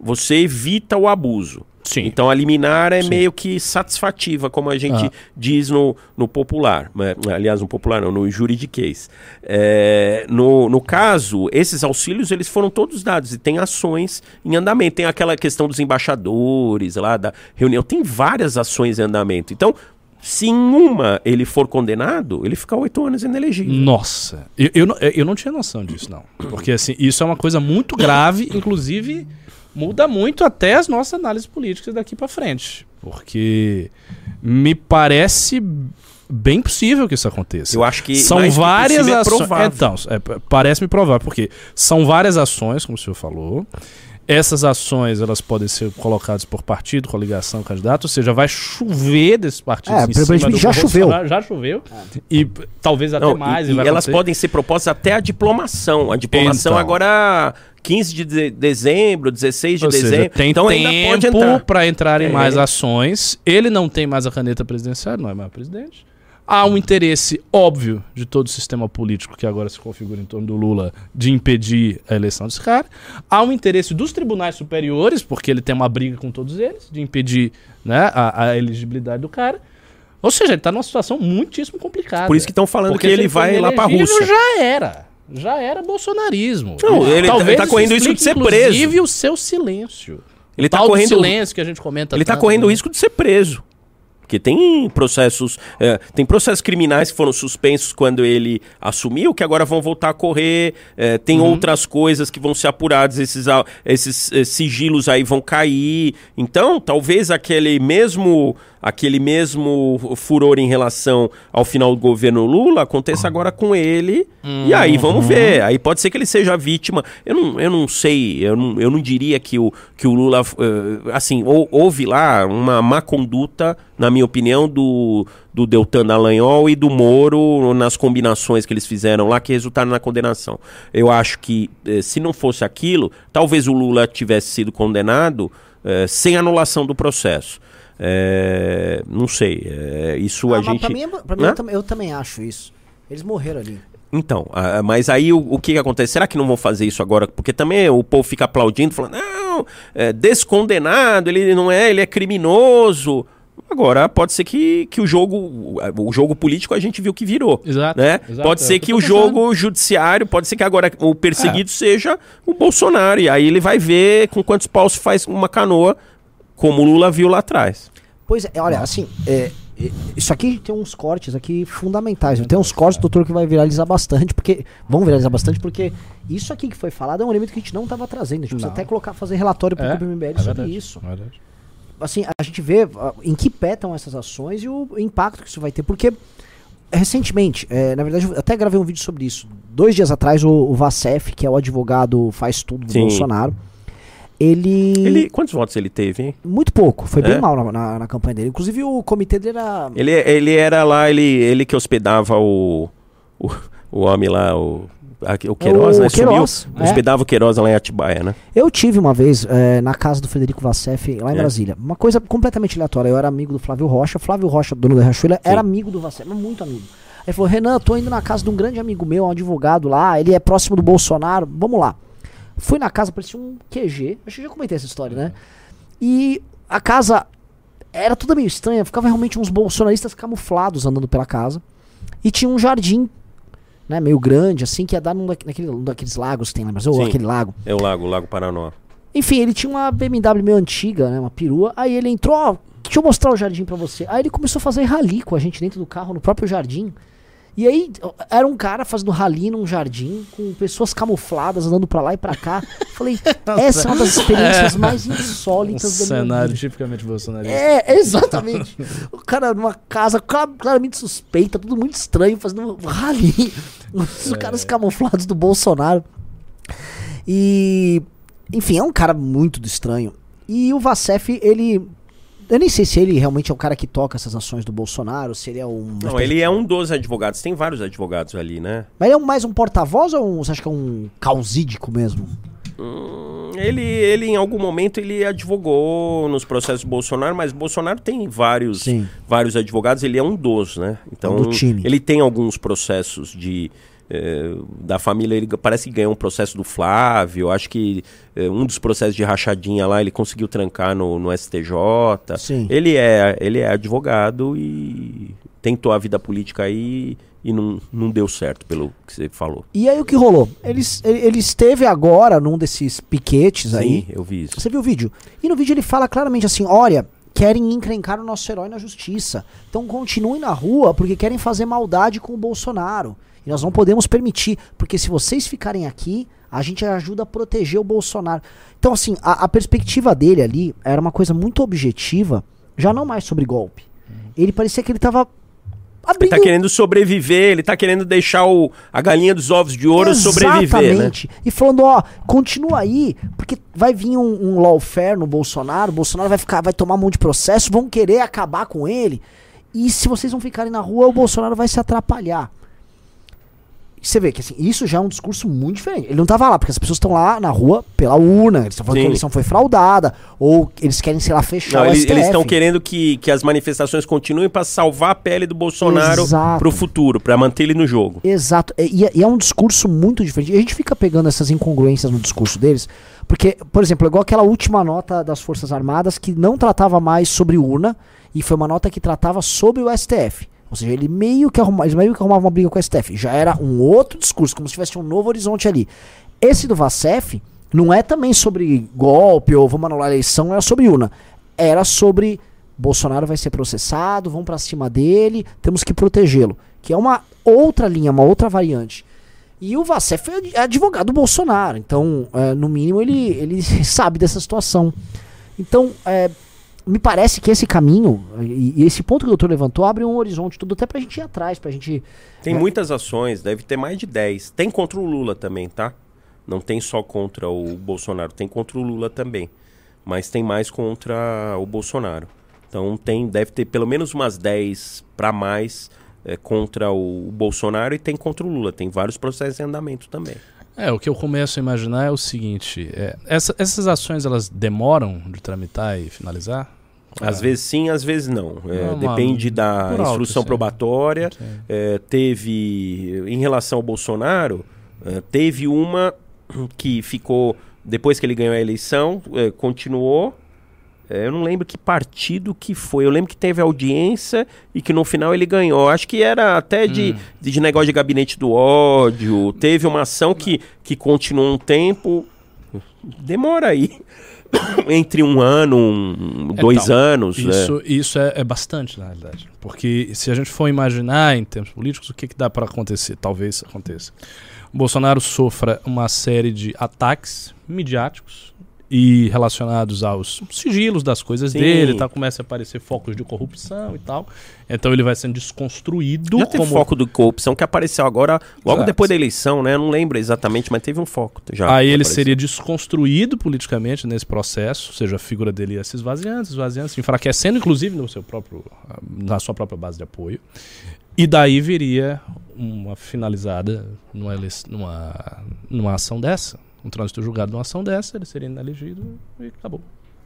você evita o abuso. Sim. Então a liminar é meio que satisfativa, como a gente Ah. diz no, no popular. né? Aliás, no popular não, no juridiquês. É, no, no caso, esses auxílios eles foram todos dados e tem ações em andamento. Tem aquela questão dos embaixadores lá da reunião. Tem várias ações em andamento. Então, se em uma ele for condenado, ele fica oito anos inelegível. Nossa, eu, eu, não, eu não tinha noção disso, não. Porque assim, isso é uma coisa muito grave, inclusive muda muito até as nossas análises políticas daqui pra frente. Porque me parece bem possível que isso aconteça. Eu acho que são várias é ações. provável. Então, é, p- parece-me provável, porque são várias ações, como o senhor falou. Essas ações elas podem ser colocadas por partido, coligação, candidato, ou seja, vai chover desses partidos. É, em cima já choveu. Já choveu. E p- talvez até Não, mais. e, e vai e elas podem ser propostas até a diplomação. A diplomação Então. agora 15 de de- dezembro, 16 de Ou seja, dezembro. tem então tempo para entrar em É. mais ações. Ele não tem mais a caneta presidencial, não é mais presidente. Há um interesse óbvio de todo o sistema político que agora se configura em torno do Lula de impedir a eleição desse cara. Há um interesse dos tribunais superiores, porque ele tem uma briga com todos eles, de impedir né, a, a elegibilidade do cara. Ou seja, ele está numa situação muitíssimo complicada. Por isso que estão falando Porque que ele for vai lá pra inelegível, Rússia. Já era. Já era bolsonarismo. Não, ele tá- ele tá correndo risco de explique, ser preso. Inclusive o seu silêncio. Ele o tá correndo- silêncio que a gente comenta Ele tá tanto, correndo o né? risco de ser preso. Porque tem processos, é, tem processos criminais que foram suspensos quando ele assumiu, que agora vão voltar a correr. é, tem Uhum. outras coisas que vão ser apuradas, esses, au- esses eh, sigilos aí vão cair. Então, talvez aquele mesmo, aquele mesmo furor em relação ao final do governo Lula aconteça agora com ele. E aí vamos Uhum. ver. Aí pode ser que ele seja vítima. Eu não, eu não sei, eu não, eu não diria que o, que o Lula. eh, assim, hou- houve lá uma má conduta, na minha opinião, do, do Deltan Dallagnol e do Moro nas combinações que eles fizeram lá que resultaram na condenação. Eu acho que eh, se não fosse aquilo, talvez o Lula tivesse sido condenado eh, sem anulação do processo. Eh, não sei. eh, isso a Ah, mas gente. pra mim, é- pra mim eu, tam- eu também acho isso. Eles morreram ali. Então, ah, mas aí o, o que, que acontece? Será que não vão fazer isso agora? Porque também o povo fica aplaudindo, falando, não, é descondenado, ele não é, ele é criminoso. Agora, pode ser que, que o jogo, o jogo político a gente viu que virou. Exato, Né? exato, pode é ser que o jogo judiciário, pode ser que agora o perseguido seja o Bolsonaro. E aí ele vai ver com quantos paus se faz uma canoa, como o Lula viu lá atrás. Pois é, olha, assim, é, é, isso aqui tem uns cortes aqui fundamentais. Tem uns cortes, doutor, que vai viralizar bastante, porque. Vão viralizar bastante, porque isso aqui que foi falado é um elemento que a gente não estava trazendo. A gente precisa até colocar, fazer relatório para É, o MBL é sobre verdade, isso. é verdade. assim, a gente vê ah, em que pé estão essas ações e o impacto que isso vai ter. Porque, recentemente, é, na verdade, eu até gravei um vídeo sobre isso. Dois dias atrás, o, o Vacef, que é o advogado faz tudo do Sim. Bolsonaro, ele, Ele, quantos votos ele teve, hein? Muito pouco, foi É? bem mal na, na, na campanha dele. Inclusive, o comitê dele era. Ele, ele era lá, ele, ele que hospedava o, o, o homem lá, o, o Queiroz, o né? Queiroz, Sumiu. é. Hospedava o Queiroz lá em Atibaia, né? Eu tive uma vez é, na casa do Frederico Vacef, lá em É. Brasília. Uma coisa completamente aleatória. Eu era amigo do Flávio Rocha. Flávio Rocha, dono da Rachuela, era amigo do mas muito amigo. Aí ele falou: Renan, tô indo na casa de um grande amigo meu, um advogado lá. Ele é próximo do Bolsonaro. Vamos lá. Fui na casa, parecia um QG. Acho que já comentei essa história, né? E a casa era toda meio estranha. Ficava realmente uns bolsonaristas camuflados andando pela casa. E tinha um jardim, né? Meio grande, assim, que ia dar num, da- naquele, daqueles lagos que tem lá, mas ou Sim. aquele lago. É o Lago, o Lago Paranó. Enfim, ele tinha uma BMW meio antiga, né? Uma perua. Aí ele entrou, ó, deixa eu mostrar o jardim pra você. Aí ele começou a fazer rali com a gente dentro do carro, no próprio jardim. E aí, era um cara fazendo rali num jardim, com pessoas camufladas andando pra lá e pra cá. Falei, <laughs> essa é uma das experiências mais Um insólitas da minha cenário vida. tipicamente bolsonarista. É, <laughs> exatamente. o cara numa casa cla- claramente suspeita, tudo muito estranho, fazendo um rali. <laughs> Os caras camuflados do Bolsonaro. E. Enfim, é um cara muito estranho. E o Vacef, ele. Eu nem sei se ele realmente é o cara que toca essas ações do Bolsonaro, se ele é um. Não, ele é um dos advogados. Tem vários advogados ali, né? Mas ele é um- mais um porta-voz ou um, você acha que é um causídico mesmo? Hum, ele, ele, em algum momento, ele advogou nos processos do Bolsonaro, mas Bolsonaro tem vários, Sim. vários advogados, ele é um dos, né? Então, do time. ele tem alguns processos de... eh, da família, ele parece que ganhou um processo do Flávio, acho que eh, um dos processos de rachadinha lá, ele conseguiu trancar no, no STJ. Sim. Ele é, ele é advogado e tentou a vida política aí e não, não deu certo, pelo que você falou. E aí o que rolou? Ele, ele, ele esteve agora num desses piquetes aí. Sim, eu vi isso. Você viu o vídeo? E no vídeo ele fala claramente assim: olha, querem encrencar o nosso herói na justiça. Então continuem na rua porque querem fazer maldade com o Bolsonaro. E nós não podemos permitir, porque se vocês ficarem aqui, a gente ajuda a proteger o Bolsonaro. Então, assim, a, a perspectiva dele ali era uma coisa muito objetiva, já não mais sobre golpe. Ele parecia que ele tava Ele abrindo tá querendo sobreviver, ele tá querendo deixar o, a galinha dos ovos de ouro sobreviver, né? Exatamente. E falando, ó, continua aí, porque vai vir um, um lawfare no Bolsonaro, o Bolsonaro vai ficar, vai tomar um monte de processo, vão querer acabar com ele. E se vocês não ficarem na rua, o Bolsonaro vai se atrapalhar. Você vê que assim, isso já é um discurso muito diferente. Ele não tava lá, porque as pessoas estão lá na rua pela urna, eles estão falando Sim. que a eleição foi fraudada, ou eles querem, sei lá, fechar Não, o eles STF. estão querendo que, que as manifestações continuem para salvar a pele do Bolsonaro Exato. pro futuro, para manter ele no jogo. Exato. E, e é um discurso muito diferente. E a gente fica pegando essas incongruências no discurso deles, porque, por exemplo, igual aquela última nota das Forças Armadas que não tratava mais sobre urna, e foi uma nota que tratava sobre o STF. Ou seja, ele meio que arruma, eles meio que arrumavam uma briga com o STF. Já era um outro discurso, como se tivesse um novo horizonte ali. Esse do Vacef não é também sobre golpe ou vamos anular a eleição, era sobre urna. Era sobre Bolsonaro vai ser processado, vão pra cima dele, temos que protegê-lo. Que é uma outra linha, uma outra variante. E o Vacef é advogado do Bolsonaro, então, é, no mínimo, ele, ele <laughs> sabe dessa situação. Então, é, me parece que esse caminho, e, e esse ponto que o doutor levantou, abre um horizonte tudo até pra gente ir atrás, pra gente. Tem É. muitas ações, deve ter mais de 10. Tem contra o Lula também, tá? Não tem só contra o Bolsonaro, tem contra o Lula também. Mas tem mais contra o Bolsonaro. Então tem, deve ter pelo menos umas 10 para mais é, contra o Bolsonaro e tem contra o Lula. Tem vários processos em andamento também. É, o que eu começo a imaginar é o seguinte: é, essa- essas ações elas demoram de tramitar e finalizar? Às É. vezes sim, às vezes não. É, Não, depende da alto, instrução sim. probatória. Sim. É, teve, em relação ao Bolsonaro, é, teve uma que ficou, depois que ele ganhou a eleição, é, continuou. É, eu não lembro que partido que foi. Eu lembro que teve audiência e que no final ele ganhou. Acho que era até de, Hum. de, de negócio de gabinete do ódio. Teve uma ação que, que continuou um tempo. Demora aí. <coughs> Entre um ano, um, dois Então, anos. né? Isso, isso é, é bastante, na realidade. Porque se a gente for imaginar em termos políticos, o que, que dá para acontecer? Talvez aconteça. O Bolsonaro sofra uma série de ataques midiáticos e relacionados aos sigilos das coisas Sim. dele, tá? começa a aparecer focos de corrupção e tal. Então ele vai sendo desconstruído Já teve como foco de corrupção que apareceu agora, logo Exato. depois da eleição, né? Eu não lembro exatamente, mas teve um foco. Já Aí ele apareceu. seria desconstruído politicamente nesse processo, ou seja, a figura dele ia se esvaziando, se esvaziando, se enfraquecendo, inclusive no seu próprio, na sua própria base de apoio. E daí viria uma finalizada numa, numa, numa ação dessa, um trânsito julgado numa ação dessa, ele seria inelegido e acabou.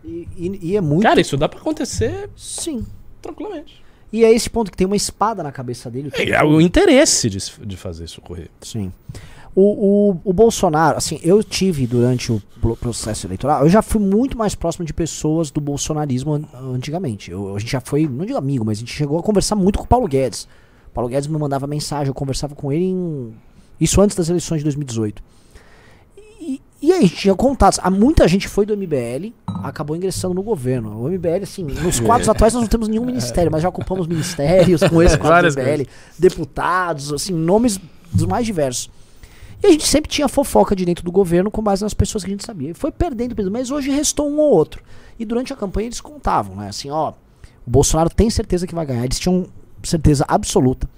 E, e- e é muito. Cara, isso dá pra acontecer Sim. tranquilamente. E é esse ponto que tem uma espada na cabeça dele. tempo É todo. o interesse de, de fazer isso ocorrer. Sim. O, o, o Bolsonaro, assim, eu tive durante o pro- processo eleitoral, eu já fui muito mais próximo de pessoas do bolsonarismo an- antigamente. Eu- a gente já foi, não digo amigo, mas a gente chegou a conversar muito com o Paulo Guedes. O Paulo Guedes me mandava mensagem, eu conversava com ele em. Isso antes das eleições de 2018. E, aí, tinha contatos. Há muita gente foi do MBL, acabou ingressando no governo. O MBL, assim, nos quadros atuais nós não temos nenhum ministério, mas já ocupamos ministérios com esse <laughs> quadro do MBL, deputados, assim, nomes dos mais diversos. E a gente sempre tinha fofoca de dentro do governo com base nas pessoas que a gente sabia. E foi perdendo, perdendo, mas hoje restou um ou outro. E durante a campanha eles contavam, né? Assim, ó, o Bolsonaro tem certeza que vai ganhar. Eles tinham certeza absoluta.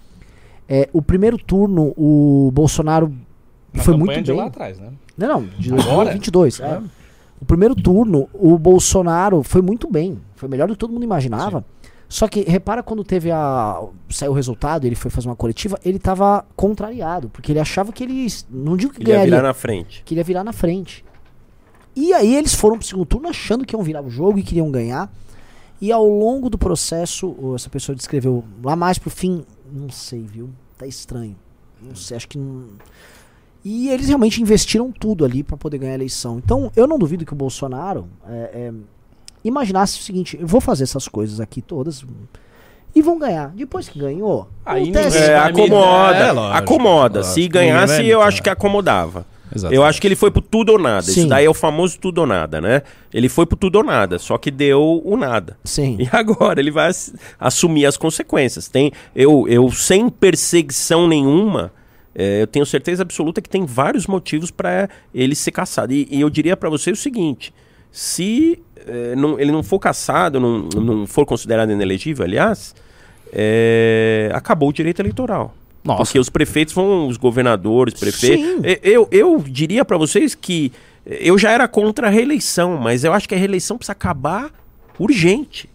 É, o primeiro turno, o Bolsonaro foi muito de bem. lá atrás, né? Não, não, de Agora? 2022. é. O primeiro turno, o Bolsonaro foi muito bem. Foi melhor do que todo mundo imaginava. Só que, repara quando teve a. saiu o resultado, ele foi fazer uma coletiva, ele tava contrariado. Porque ele achava que ele. Não digo que Ele ia ganharia, virar na frente. que ele ia virar na frente. E aí eles foram pro segundo turno achando que iam virar o jogo e queriam ganhar. E ao longo do processo, essa pessoa descreveu lá mais pro fim, não sei, viu? Tá estranho. Não sei, acho que não. E eles realmente investiram tudo ali pra poder ganhar a eleição. Então, eu não duvido que o Bolsonaro é, é, imaginasse o seguinte: eu vou fazer essas coisas aqui todas e vão ganhar. Depois que ganhou, Aí acontece- É, acomoda, É, lógico, acomoda. lógico. Se ganhasse, eu acho que acomodava. Exato. Eu acho que ele foi pro tudo ou nada. Sim. Isso daí é o famoso tudo ou nada, né? Ele foi pro tudo ou nada, só que deu o nada. Sim. E agora ele vai ass- assumir as consequências. Tem, eu, eu sem perseguição nenhuma, é, eu tenho certeza absoluta que tem vários motivos para ele ser caçado. E, e eu diria para você o seguinte: se é, não- ele não for caçado, não, não for considerado inelegível, aliás, é, acabou o direito eleitoral. Nossa. Porque os prefeitos vão, os governadores, prefeitos. Sim. E- Eu, eu diria para vocês que eu já era contra a reeleição, mas eu acho que a reeleição precisa acabar urgente.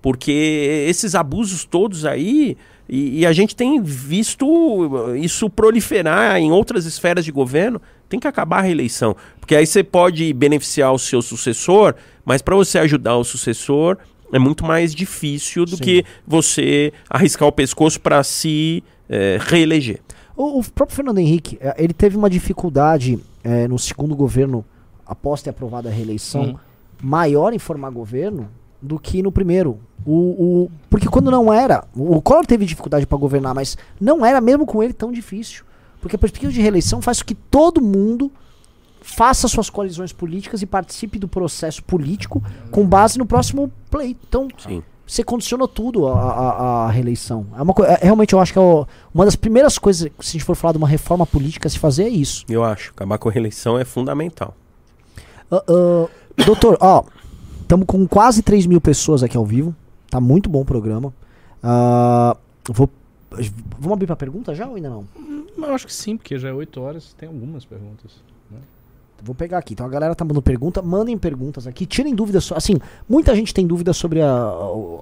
Porque esses abusos todos aí E, e a gente tem visto isso proliferar em outras esferas de governo. Tem que acabar a reeleição. Porque aí você pode beneficiar o seu sucessor, mas para você ajudar o sucessor é muito mais difícil do Sim. que você arriscar o pescoço para se eh, reeleger. O, o próprio Fernando Henrique, eh, ele teve uma dificuldade eh, no segundo governo, após ter aprovado a reeleição, Hum. maior em formar governo do que no primeiro. O, o- porque quando não era, o Collor teve dificuldade para governar, mas não era mesmo com ele tão difícil. Porque a perspectiva de reeleição faz com que todo mundo faça suas coalizões políticas e participe do processo político com base no próximo pleito. Então, Sim. você condicionou tudo a, a- a reeleição. É uma, é- realmente eu acho que é o- uma das primeiras coisas, se a gente for falar de uma reforma política, a se fazer é isso. Eu acho. Acabar com a reeleição é fundamental. Ah, ah, doutor, ó, estamos com quase 3 mil pessoas aqui ao vivo. Tá muito bom o programa. Ah, vou, vamos abrir pra pergunta já ou ainda não? Eu acho que sim, porque já é 8 horas, tem algumas perguntas. Vou pegar aqui. Então a galera tá mandando pergunta. Mandem perguntas aqui. Tirem dúvidas. Assim, muita gente tem dúvidas sobre a-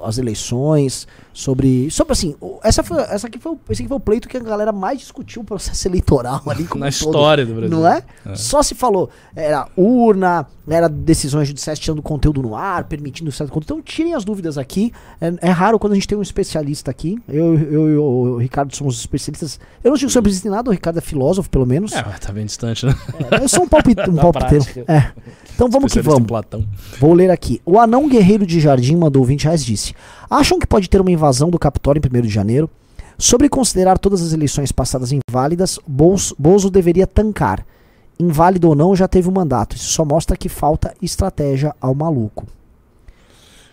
as eleições. Sobre. Sobre assim. Essa, foi, essa aqui foi, esse aqui foi o pleito que a galera mais discutiu o processo <laughs> eleitoral ali. Na um todo. história do Brasil. Não é? É. Só se falou. Era urna, era decisões judiciais tirando conteúdo no ar, permitindo certo conteúdo. Então tirem as dúvidas aqui. É, é raro quando a gente tem um especialista aqui. Eu, eu e o Ricardo somos especialistas. Eu não digo sobre especialista em nada, o Ricardo é filósofo, pelo menos. É, tá bem distante, né? É, eu sou um, palpite, um. É. Então vamos que vamos. Platão. Vou ler aqui. O anão guerreiro de jardim mandou 20 reais disse: Acham que pode ter uma invasão do Capitólio em 1 de janeiro? Sobre considerar todas as eleições passadas inválidas, Bolso- Bozo deveria tancar. Inválido ou não, já teve o mandato. Isso só mostra que falta estratégia ao maluco.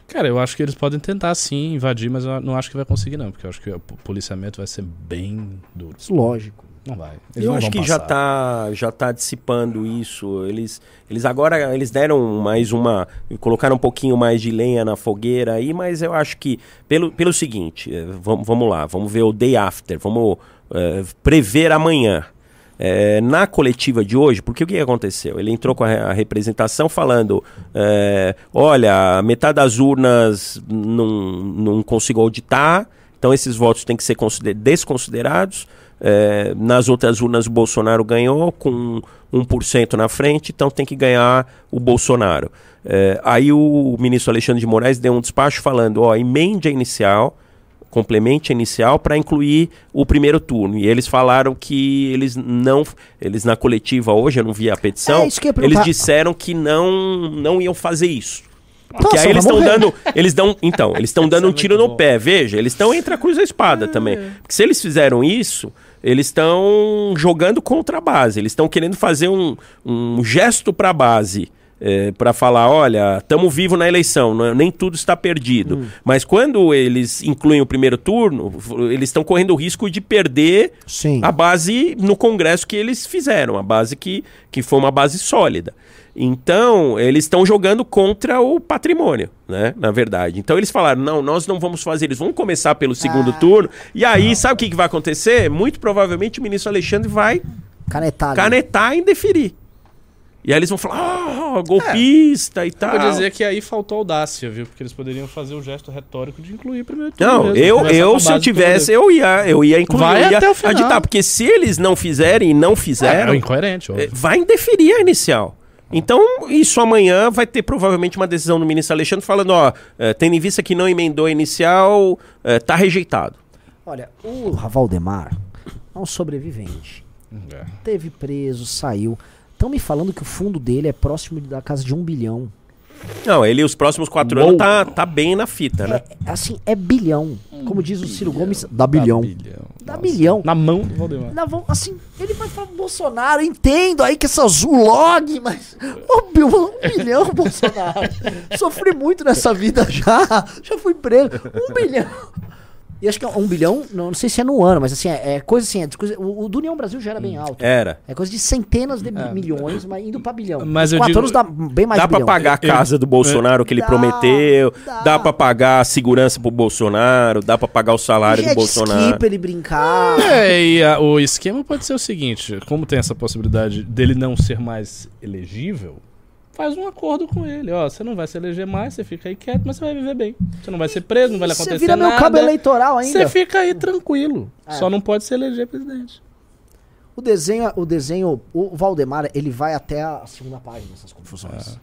Cara, eu acho que eles podem tentar sim invadir, mas eu não acho que vai conseguir, não. Porque eu acho que o policiamento vai ser bem duro. Isso, lógico. Não vai. Eles Eu não acho que já passar. tá, já tá dissipando isso. Eles, eles agora eles deram mais uma. colocaram um pouquinho mais de lenha na fogueira aí, mas eu acho que. Pelo, pelo seguinte, eh, vamos, vamos lá, vamos ver o day after, vamos eh, prever amanhã. Eh, na coletiva de hoje, porque o que aconteceu? Ele entrou com a, a representação falando: eh, olha, metade das urnas não, não consigo auditar, então esses votos têm que ser consider- desconsiderados. É, nas outras urnas o Bolsonaro ganhou com 1% na frente, então tem que ganhar o Bolsonaro. É, aí o ministro Alexandre de Moraes deu um despacho falando, ó, emende a inicial, complemente a inicial para incluir o primeiro turno. E eles falaram que eles não, eles na coletiva hoje, eu não vi a petição, É, eles disseram que não, não iam fazer isso. Porque Nossa, aí eles estão dando. Eles dão. Então, eles estão dando um é tiro no bom. pé. Veja, eles estão entre a cruz e a espada também. Porque se eles fizeram isso, eles estão jogando contra a base. Eles estão querendo fazer um, um gesto para a base. para falar, olha, estamos vivos na eleição, não é- nem tudo está perdido. Mas quando eles incluem o primeiro turno, eles estão correndo o risco de perder Sim. a base no Congresso que eles fizeram, a base que, que foi uma base sólida. Então, eles estão jogando contra o patrimônio, né? Na verdade. Então, eles falaram: não, nós não vamos fazer isso, vamos começar pelo segundo turno. E aí, sabe o que, que vai acontecer? Muito provavelmente o ministro Alexandre vai Canetada. canetar e indeferir. E aí eles vão falar: ah, golpista e tal. Eu vou dizer que aí faltou audácia, viu? Porque eles poderiam fazer o gesto retórico de incluir primeiro turno Não, mesmo, eu, com eu se eu tivesse, eu ia, eu ia incluir, Vai eu ia até o final. aditar, porque se eles não fizerem e não É, fizeram, é incoerente, É, óbvio. vai indeferir a inicial. Então, isso amanhã vai ter provavelmente uma decisão do ministro Alexandre falando, ó, é, tendo em vista que não emendou a inicial, é, tá rejeitado. Olha, o Valdemar é um sobrevivente. É. Teve preso, saiu. Estão me falando que o fundo dele é próximo da casa de um bilhão. Não, ele os próximos quatro Uou. anos tá, tá bem na fita, né? É, assim, é bilhão. Como diz o Ciro Gomes, dá bilhão. Dá Nossa. bilhão. Na mão do Valdemar. Na vão, assim, ele vai falar Bolsonaro, entendo aí que essa Zulog, mas. Um, bil- um bilhão, <laughs> Bolsonaro. Sofri muito nessa vida já. Já fui preso. Um bilhão. E acho que é um bilhão, não, não sei se é no ano, mas assim, é, é coisa assim, é coisa- o, o do União Brasil já era bem alto. Era. É coisa de centenas de bi- milhões, mas indo pra bilhão. Mas Os eu quatro digo- anos dá bem mais Dá pra bilhão. pagar a casa do Bolsonaro que ele Dá, prometeu, dá. dá pra pagar a segurança pro Bolsonaro, dá pra pagar o salário do Jet Bolsonaro. ski pra ele brincar. É, e a- o esquema pode ser o seguinte: como tem essa possibilidade dele não ser mais elegível, faz um acordo com ele. Ó, você não vai se eleger mais, você fica aí quieto, mas você vai viver bem. Você não vai ser preso, não vai lhe Você acontecer vira nada. meu cabo eleitoral ainda. Você fica aí tranquilo. É. Só não pode se eleger presidente. O desenho, o desenho, o Valdemar, ele vai até a segunda página dessas confusões.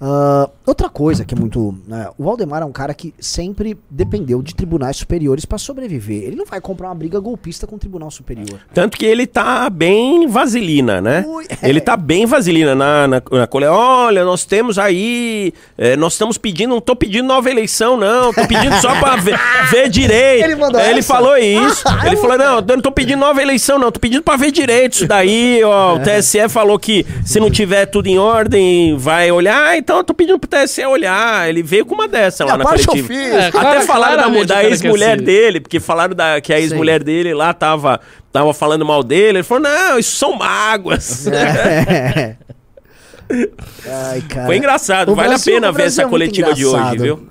Ah, outra coisa que é muito. né, o Valdemar é um cara que sempre dependeu de tribunais superiores pra sobreviver. Ele não vai comprar uma briga golpista com o tribunal superior. Tanto que ele tá bem vaselina, né? Ui, Ele tá bem vaselina na, na, na cole- Olha, nós temos aí. eh, nós estamos pedindo, não tô pedindo nova eleição, não. Tô pedindo só pra ver, <laughs> ver direito. Ele mandou Ele essa? falou isso. <laughs> Ele falou: não, eu não tô pedindo nova eleição, não. Tô pedindo pra ver direito isso daí. Ó, o TSE falou que se não tiver tudo em ordem, vai olhar. Então eu tô pedindo pro TSE olhar. Ele veio com uma dessa lá na coletiva. É, Até falaram da, da ex-mulher se- dele, porque falaram da, que a ex-mulher dele lá tava, tava falando mal dele. Ele falou: não, isso são mágoas. <laughs> É. Ai, cara. Foi engraçado, O vale Brasil- a pena ver essa é coletiva de hoje, viu?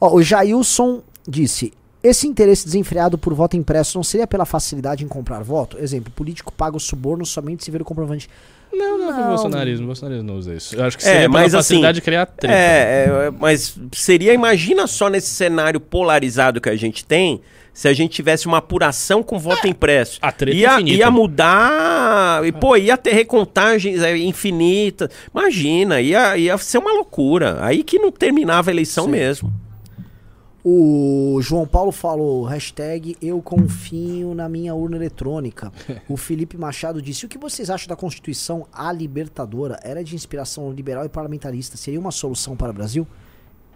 Ó, o Jailson disse: esse interesse desenfreado por voto impresso não seria pela facilidade em comprar voto? Exemplo, político paga o suborno somente se ver o comprovante. Não, não, é Não. bolsonarismo. O bolsonarismo não usa isso. Eu acho que É, seria pela mas assim, facilidade de criar treta. É, é, mas seria, imagina só nesse cenário polarizado que a gente tem, se a gente tivesse uma apuração com voto impresso. a treta ia, infinita. ia mudar, e, pô, ia ter recontagens é, infinitas. Imagina, ia, ia ser uma loucura. Aí que não terminava a eleição Sim. mesmo. O João Paulo falou, hashtag eu confio na minha urna eletrônica. O Felipe Machado disse, o que vocês acham da Constituição A Libertadora? Era de inspiração liberal e parlamentarista. Seria uma solução para o Brasil?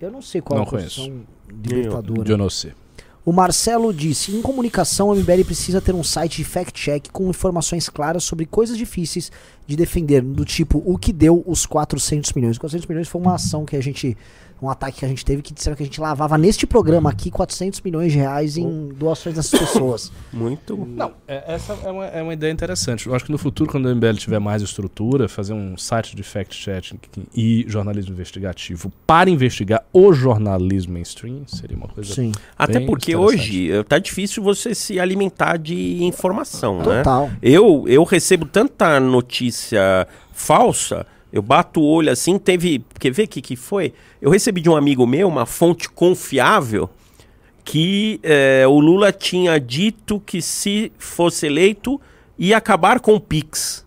Eu não sei qual Não é a Constituição. Libertadora. Eu não sei. O Marcelo disse: em comunicação, a MBL precisa ter um site de fact-check com informações claras sobre coisas difíceis de defender, do tipo o que deu os 400 milhões. 400 milhões foi uma ação que a gente. Um ataque que a gente teve que disseram que a gente lavava neste programa aqui 400 milhões de reais em doações dessas pessoas. <laughs> Muito. Não, é- essa é uma, é uma ideia interessante. Eu acho que no futuro, quando o MBL tiver mais estrutura, fazer um site de fact-checking e jornalismo investigativo para investigar o jornalismo mainstream seria uma coisa Sim, Até porque hoje eh, tá difícil você se alimentar de informação, né? total. Eu, eu recebo tanta notícia falsa, eu bato o olho assim, teve. Quer ver o que, que foi? Eu recebi de um amigo meu uma fonte confiável que eh, o Lula tinha dito que se fosse eleito ia acabar com o Pix.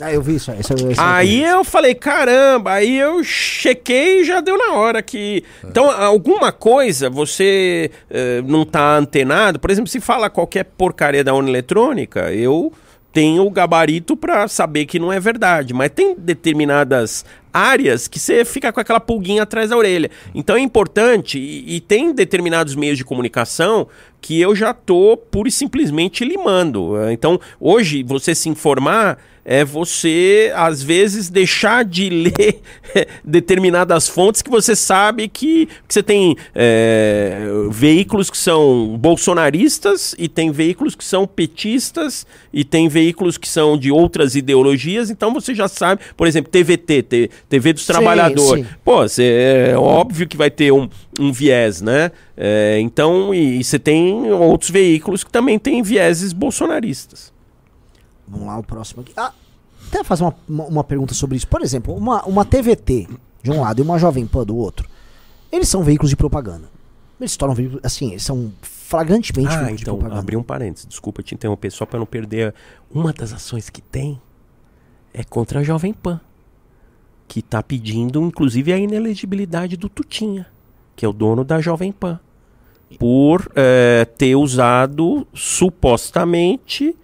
Ah, eu vi isso aí. Isso, isso Aí eu falei, caramba, aí eu chequei e já deu na hora que. Então, alguma coisa você eh, não tá antenado. Por exemplo, se fala qualquer porcaria da urna eletrônica, eu tenho o gabarito pra saber que não é verdade. Mas tem determinadas áreas que você fica com aquela pulguinha atrás da orelha. Então é importante, e, e tem determinados meios de comunicação que eu já tô pura e simplesmente limando. Então, hoje, você se informar é você, às vezes, deixar de <laughs> ler determinadas fontes que você sabe que, que você tem é, veículos que são bolsonaristas e tem veículos que são petistas e tem veículos que são de outras ideologias, então você já sabe, por exemplo, TVT, T- TV dos Sim, Trabalhadores. sim. Pô, cê, é óbvio que vai ter um, um viés, né? É, então, e você tem outros veículos que também têm vieses bolsonaristas. Vamos lá, o próximo aqui. Ah, até fazer uma, uma, pergunta sobre isso. Por exemplo, uma, uma TVT de um lado e uma Jovem Pan do outro. Eles são veículos de propaganda. Eles se tornam veículos, assim, eles são flagrantemente Ah, veículos de então, propaganda. abri um parênteses, desculpa te interromper, só para não perder. Uma das ações que tem é contra a Jovem Pan, que tá pedindo, inclusive, a inelegibilidade do Tutinha, que é o dono da Jovem Pan, por eh, ter usado supostamente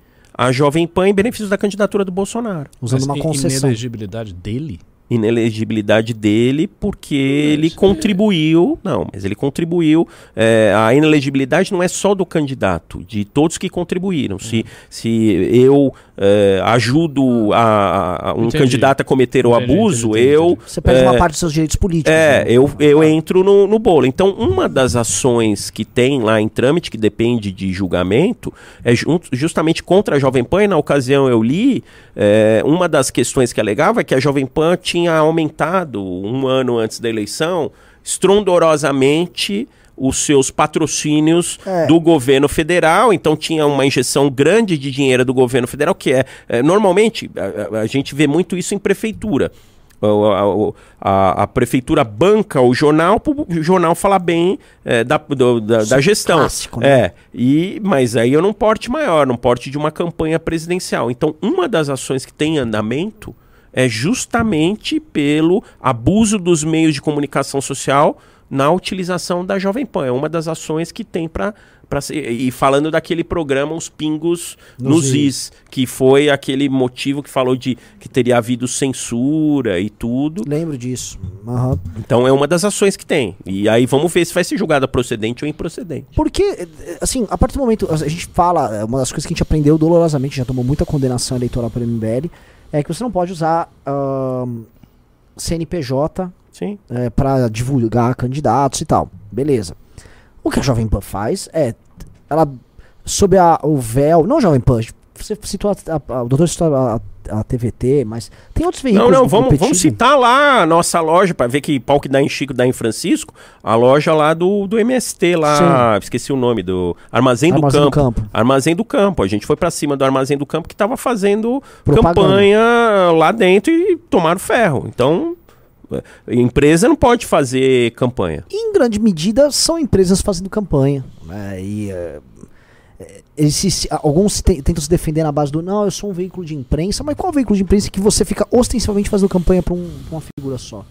a Jovem Pan em benefício da candidatura do Bolsonaro. Usando Mas uma concessão. inelegibilidade dele? Inelegibilidade dele porque ele contribuiu. Não, mas ele contribuiu. é, a inelegibilidade não é só do candidato, de todos que contribuíram. Se, se eu é, ajudo a, a um Entendi. candidato a cometer o Entendi, abuso, entendi, entendi, eu. Você perde é, uma parte dos seus direitos políticos. É, né? eu, eu entro no, no bolo. Então, uma das ações que tem lá em trâmite, que depende de julgamento, é justamente contra a Jovem Pan. E na ocasião eu li, é, uma das questões que alegava é que a Jovem Pan tinha aumentado, um ano antes da eleição, estrondorosamente os seus patrocínios É. do governo federal, então tinha uma injeção grande de dinheiro do governo federal, que é, é, normalmente, a- a- gente vê muito isso em prefeitura A, a- a prefeitura banca o jornal para o jornal falar bem é, da, do- da, da é gestão. clássico, né? É, e, mas aí eu não porte maior, não porte de uma campanha presidencial. Então, uma das ações que tem em andamento é justamente pelo abuso dos meios de comunicação social na utilização da Jovem Pan. É uma das ações que tem para. E falando daquele programa Os Pingos Nos nos Is, que foi aquele motivo que falou de que teria havido censura e tudo. Lembro disso. Aham. Então é uma das ações que tem. E aí vamos ver se vai ser julgada procedente ou improcedente. Porque, eh, assim, a partir do momento. A gente fala, é uma das coisas que a gente aprendeu dolorosamente, já tomou muita condenação eleitoral pelo MBL, é que você não pode usar ahn, CNPJ Sim. é, para divulgar candidatos e tal. Beleza. O que a Jovem Pan faz é. Ela, sob a, o véu. Não Jovem Pan, você citou a, a- o doutor citou a, a, TVT, mas tem outros Não, veículos. não, do vamos, vamos citar lá a nossa loja, para ver que pau que dá em Chico dá em Francisco, a loja lá do, do MST, lá, esqueci o nome, do Armazém, Armazém do do Campo. Campo. Armazém do Campo. A gente foi para cima do Armazém do Campo que estava fazendo Propaganda. campanha lá dentro e tomaram ferro. Então, empresa não pode fazer campanha. em grande medida, são empresas fazendo campanha. Né? E, é, é, se- se- alguns te- tentam se defender na base do não, eu sou um veículo de imprensa, mas qual veículo de imprensa que você fica ostensivamente fazendo campanha para uma figura só?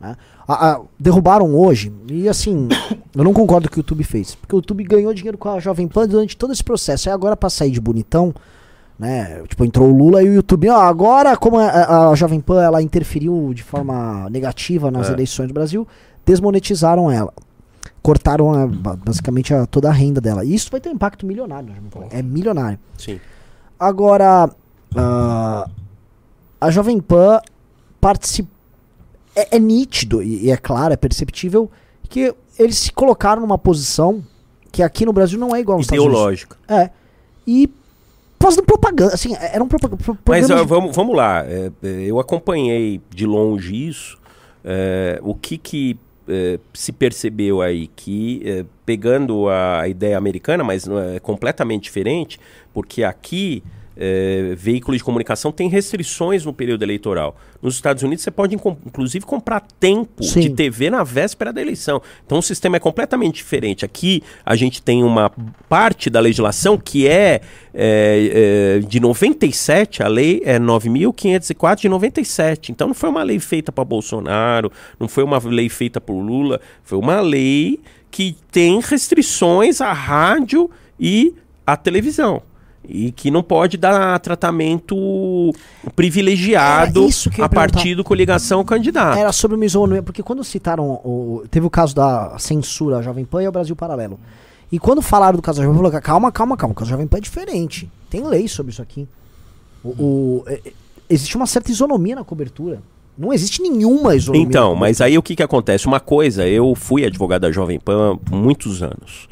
né? A- a- derrubaram hoje, e assim, <coughs> eu não concordo com o que o YouTube fez, porque o YouTube ganhou dinheiro com a Jovem Pan durante todo esse processo. Aí agora, pra sair de bonitão, né? Tipo, entrou o Lula e o YouTube, ó, agora como a, a- Jovem Pan ela interferiu de forma negativa nas É. eleições do Brasil, desmonetizaram ela. Cortaram a- ba- basicamente a- toda a renda dela. E isso vai ter um impacto milionário Pan. É milionário. Sim. Agora, ah, a Jovem Pan participa. É, é nítido e, e é claro, é perceptível que eles se colocaram numa posição que aqui no Brasil não é igual nos Estados Unidos. É. E fazendo propaganda, assim, era um propa- pro- Mas ó, vamos, vamos lá. é, é, eu acompanhei de longe isso. É, o que, que é, se percebeu aí? Que é, pegando a ideia americana, mas não é completamente diferente, porque aqui é, veículos de comunicação têm restrições no período eleitoral. Nos Estados Unidos você pode inclusive comprar tempo Sim. de TV na véspera da eleição. Então o sistema é completamente diferente. Aqui a gente tem uma parte da legislação que é, é, é, de 97, a lei é 9.504 de 97. Então não foi uma lei feita para Bolsonaro, não foi uma lei feita por Lula, foi uma lei que tem restrições à rádio e à televisão. E que não pode dar tratamento privilegiado a partir do coligação candidato. Era sobre o isonomia, porque quando citaram. O, teve o caso da censura à Jovem Pan e ao Brasil Paralelo. E quando falaram do caso da Jovem Pan, falaram, calma, calma, calma, o caso da Jovem Pan é diferente. Tem lei sobre isso aqui. O, o- é- é- existe uma certa isonomia na cobertura. Não existe nenhuma isonomia. Então, mas aí o que, que acontece? Uma coisa, eu fui advogado da Jovem Pan há muitos anos.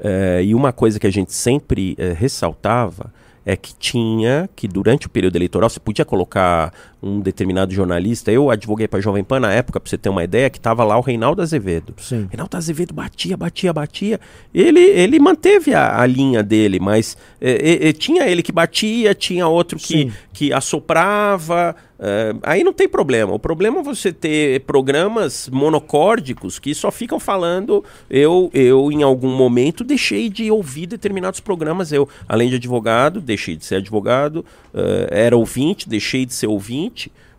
É, e uma coisa que a gente sempre é, ressaltava é que tinha, que durante o período eleitoral você podia colocar um determinado jornalista. Eu advoguei para a Jovem Pan na época, para você ter uma ideia, que estava lá o Reinaldo Azevedo. Sim. Reinaldo Azevedo batia, batia, batia. Ele, ele manteve a, a linha dele, mas é, é, é, tinha ele que batia, tinha outro que, Sim. que assoprava. é, aí não tem problema. O problema é você ter programas monocórdicos que só ficam falando. Eu, eu em algum momento, deixei de ouvir determinados programas. Eu, além de advogado, deixei de ser advogado, é, era ouvinte, deixei de ser ouvinte.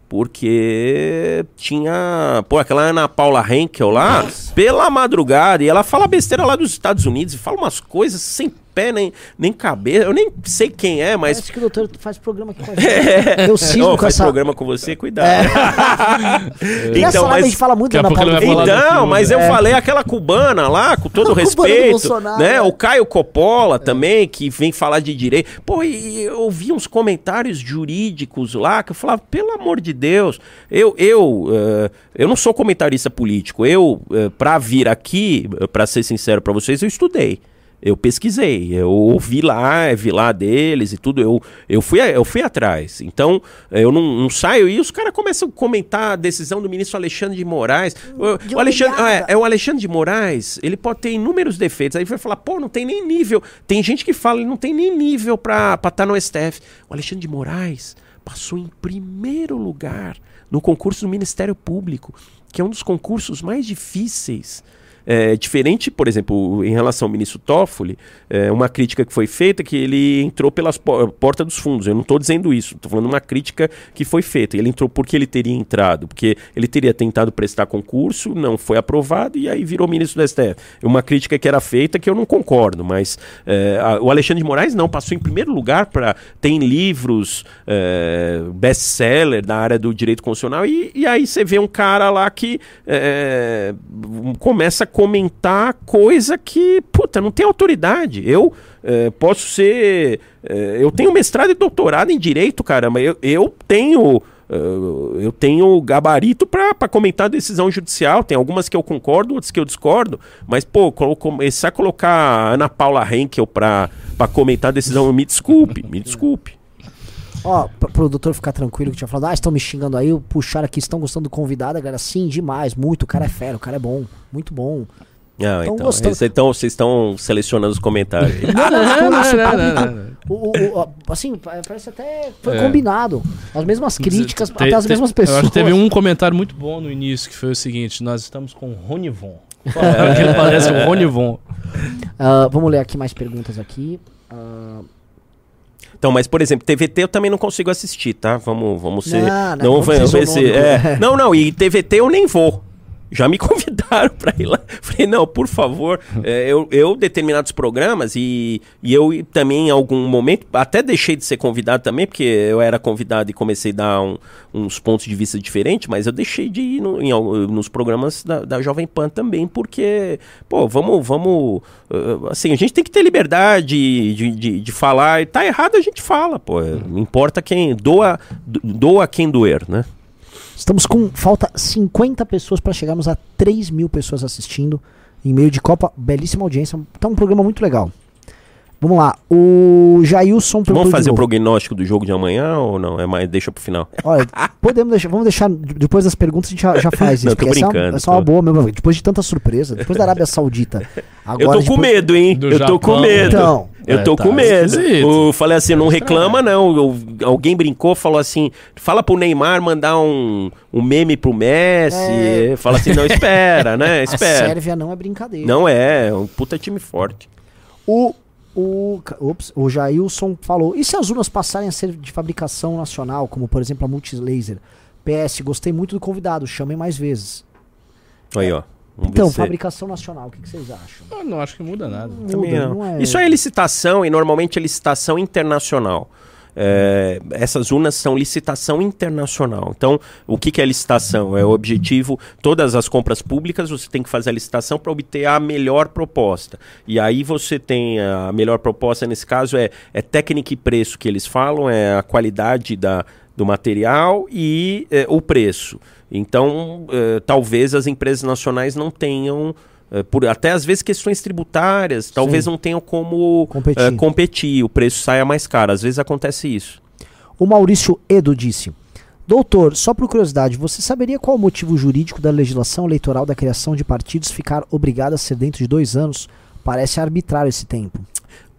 Porque tinha. Pô, aquela Ana Paula Henkel lá, pela madrugada, e ela fala besteira lá dos Estados Unidos e fala umas coisas sem pé nem, nem cabeça. Eu nem sei quem é, mas. Parece que o doutor faz programa aqui com a <laughs> gente. Eu cismo Ô, com faz essa. programa com você, cuidado. <laughs> E nessa Então, live a mas- gente fala muito a da Ana Então, mas eu É. falei aquela cubana lá, com <laughs> todo A do respeito, né? é. O Caio Coppola também, que vem falar de direito. Pô, e eu ouvi uns comentários jurídicos lá que eu falava, pelo amor de Deus, eu eu eh, eu não sou comentarista político. Eu uh, para vir aqui, para ser sincero para vocês, eu estudei. Eu pesquisei, eu ouvi lá, vi lá deles e tudo, eu, eu, fui, eu fui atrás. Então, eu não, não saio e os caras começam a comentar a decisão do ministro Alexandre de Moraes. O, De o Alexandre, é, é, o Alexandre de Moraes, ele pode ter inúmeros defeitos. Aí vai falar, pô, não tem nem nível. Tem gente que fala, ele não tem nem nível pra estar tá no STF. O Alexandre de Moraes passou em primeiro lugar no concurso do Ministério Público, que é um dos concursos mais difíceis é, diferente, por exemplo, em relação ao ministro Toffoli, é, uma crítica que foi feita que ele entrou pelas por porta dos fundos. Eu não estou dizendo isso, estou falando uma crítica que foi feita. Ele entrou porque ele teria entrado, porque ele teria tentado prestar concurso, não foi aprovado e aí virou ministro do STF. Uma crítica que era feita que eu não concordo, mas é, a, o Alexandre de Moraes não, passou em primeiro lugar para. Tem livros é, best-seller na área do direito constitucional e, e, aí você vê um cara lá que é, começa a comentar coisa que, puta, não tem autoridade. Eu é, posso ser. É, eu tenho mestrado e doutorado em direito, caramba. Eu, eu tenho. Uh, eu tenho gabarito para comentar decisão judicial. Tem algumas que eu concordo, outras que eu discordo. Mas, pô, começar a colocar a Ana Paula Henkel para comentar decisão, me desculpe, me desculpe. Ó, pro doutor ficar tranquilo que tinha falado, ah, estão me xingando aí, puxaram aqui, estão gostando do convidado, galera. Sim, demais, muito. O cara é fera, o cara é bom, muito bom. Não, então, vocês estão, vocês estão selecionando os comentários. <laughs> não, não, não, <laughs> o, o, assim, parece até foi é. combinado. As mesmas críticas, te, até as te, mesmas pessoas. Eu acho que teve um comentário muito bom no início, que foi o seguinte, nós estamos com Ronivon. É. <laughs> Ele parece o Ronivon. Uh, vamos ler aqui mais perguntas aqui. Uh, então, mas por exemplo, TVT eu também não consigo assistir, tá? Vamos, vamos ser. Não, não, não, vamos ser, é, <laughs> não, não, e TVT eu nem vou já me <laughs> convidaram para ir lá. Falei, não, por favor, é, eu, eu determinados programas e, e eu também em algum momento, até deixei de ser convidado também, porque eu era convidado e comecei a dar um, uns pontos de vista diferentes, mas eu deixei de ir no, em, nos programas da, da Jovem Pan também, porque, pô, vamos, vamos, uh, assim, a gente tem que ter liberdade de, de, de falar, e tá errado a gente fala, pô, importa quem, doa, doa quem doer, né? Estamos com. Falta 50 pessoas para chegarmos a 3 mil pessoas assistindo. Em meio de Copa, belíssima audiência. Tá um programa muito legal. Vamos lá. O Jailson Vamos fazer o prognóstico do jogo de amanhã ou não? É mais, deixa pro final. Olha, podemos deixar. Vamos deixar. Depois das perguntas a gente já, já faz isso. não, tô brincando. Essa, é uma boa mesmo. Depois de tanta surpresa, depois da Arábia Saudita. Agora eu tô com medo, hein? eu Japão. tô com medo. Então. Eu tô é, tá com medo. Eu falei assim, não reclama não. Eu, alguém brincou, falou assim, fala pro Neymar mandar um, um meme pro Messi. É. Fala assim, não, espera, né? <laughs> Espera. A Sérvia não é brincadeira. Não é, é um puta time forte. O o, ups, o Jailson falou: e se as urnas passarem a ser de fabricação nacional, como por exemplo a Multilaser? PS, gostei muito do convidado, chamem mais vezes. Aí, ó. Vamos então, fabricação nacional, o que, que, vocês acham? Eu não acho que muda nada. Muda, não. Não é... Isso é licitação e normalmente é licitação internacional. É, essas urnas são licitação internacional. Então, o que, que é licitação? É o objetivo, todas as compras públicas, você tem que fazer a licitação para obter a melhor proposta. E aí você tem a melhor proposta, nesse caso, é, é técnica e preço que eles falam, é a qualidade da, do material e é, o preço. Então, é, talvez as empresas nacionais não tenham é, por até às vezes questões tributárias, talvez Sim. não tenham como competir. Uh, competir, o preço saia mais caro. Às vezes acontece isso. O Maurício Edo disse: Doutor, só por curiosidade, você saberia qual o motivo jurídico da legislação eleitoral da criação de partidos ficar obrigada a ser dentro de dois anos? Parece arbitrário esse tempo.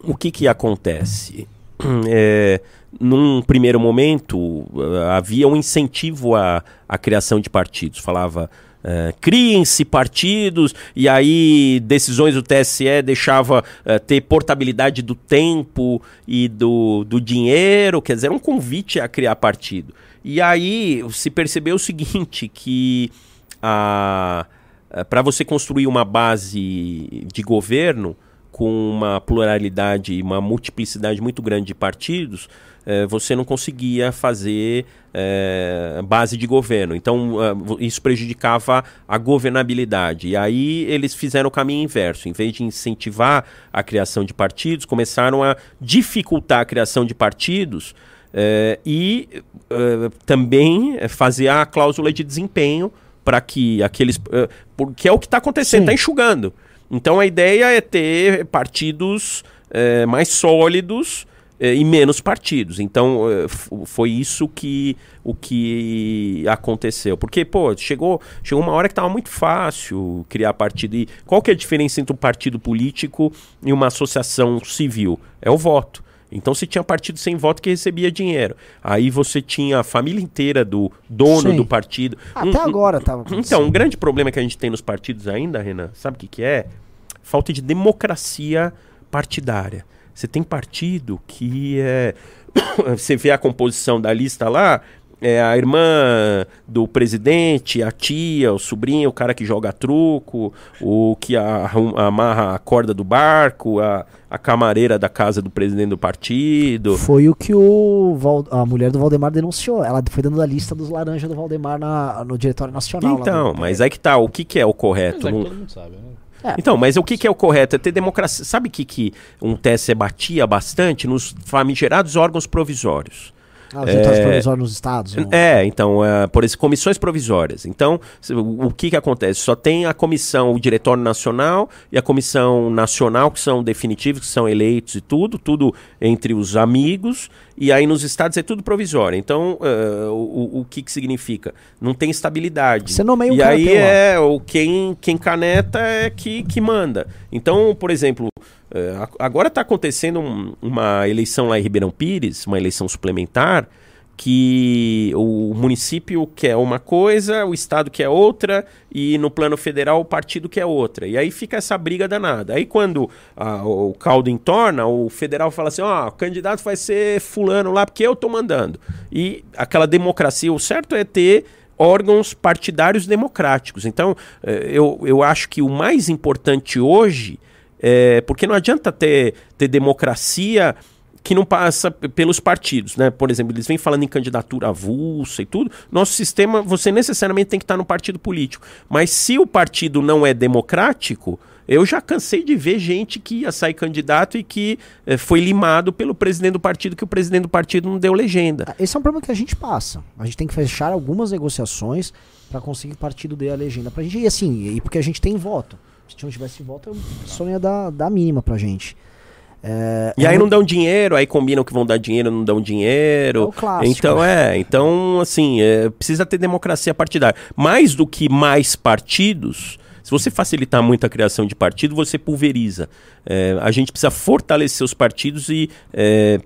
O que, que acontece? <clears throat> É, num primeiro momento, havia um incentivo à, à criação de partidos. Falava Uh, criem-se partidos e aí decisões do TSE deixava uh, ter portabilidade do tempo e do, do dinheiro, quer dizer, um convite a criar partido. E aí se percebeu o seguinte, <laughs> que a, para você construir uma base de governo com uma pluralidade e uma multiplicidade muito grande de partidos, eh, você não conseguia fazer eh, base de governo. Então, uh, isso prejudicava a governabilidade. E aí eles fizeram o caminho inverso. Em vez de incentivar a criação de partidos, começaram a dificultar a criação de partidos e também fazer a cláusula de desempenho para que aqueles. porque é o que está acontecendo, está enxugando. Então a ideia é ter partidos mais sólidos é, e menos partidos. Então é, foi isso que o que aconteceu. Porque, pô, chegou, chegou uma hora que estava muito fácil criar partido. E qual que é a diferença entre um partido político e uma associação civil? É o voto. Então você tinha partido sem voto que recebia dinheiro. Aí você tinha a família inteira do dono Sim. do partido. Até Um- agora tava Então, um grande problema que a gente tem nos partidos ainda, Renan, sabe o que, que é? Falta de democracia partidária. Você tem partido que é. <coughs> Você vê a composição da lista lá, é a irmã do presidente, a tia, o sobrinho, o cara que joga truco, o que arrum- amarra a corda do barco, a, a camareira da casa do presidente do partido. Foi o que o Val- a mulher do Valdemar denunciou. Ela foi dando a lista dos laranjas do Valdemar na- no Diretório Nacional. Então, do- mas aí que tá, o que, que é o Mas correto? é que todo mundo sabe, né? Então, mas o que, que é o correto? É ter democracia. Sabe o que, que um TSE batia bastante? Nos famigerados órgãos provisórios. Ah, os É. provisórios nos estados. não? É, então, é, por isso, comissões provisórias. Então, o que, que acontece? Só tem a comissão, o Diretório Nacional e a Comissão Nacional, que são definitivos, que são eleitos e tudo, tudo entre os amigos, e aí nos estados é tudo provisório. Então, é, o, o- que, que significa? Não tem estabilidade. Você nomeia um e aí é o quem, quem caneta é que, que manda. Então, por exemplo, é, a- agora está acontecendo um- uma eleição lá em Ribeirão Pires, uma eleição suplementar, que o município quer uma coisa, o estado quer outra, e no plano federal o partido quer outra. E aí fica essa briga danada. Aí quando ah, o caldo entorna, o federal fala assim: ó, o candidato vai ser fulano lá porque eu tô mandando. E aquela democracia, o certo é ter órgãos partidários democráticos. Então, eh, eu, eu acho que o mais importante hoje é porque não adianta ter, ter democracia que não passa pelos partidos, né? Por exemplo, eles vêm falando em candidatura avulsa e tudo. Nosso sistema, você necessariamente tem que estar no partido político. Mas se o partido não é democrático, eu já cansei de ver gente que ia sair candidato e que eh, foi limado pelo presidente do partido, que o presidente do partido não deu legenda. Ah, Esse é um problema que a gente passa. A gente tem que fechar algumas negociações para conseguir o partido dê a legenda pra gente. E assim, e porque a gente tem voto. Se não tivesse voto, a pessoa ia dar, dar a mínima pra gente. É, E é aí não dão dinheiro, aí combinam que vão dar dinheiro, não dão É dinheiro. o clássico. Então é, então assim, é, precisa ter democracia partidária. Mais do que mais partidos, se você facilitar muito a criação de partido, você pulveriza. É, a gente precisa fortalecer os partidos e é,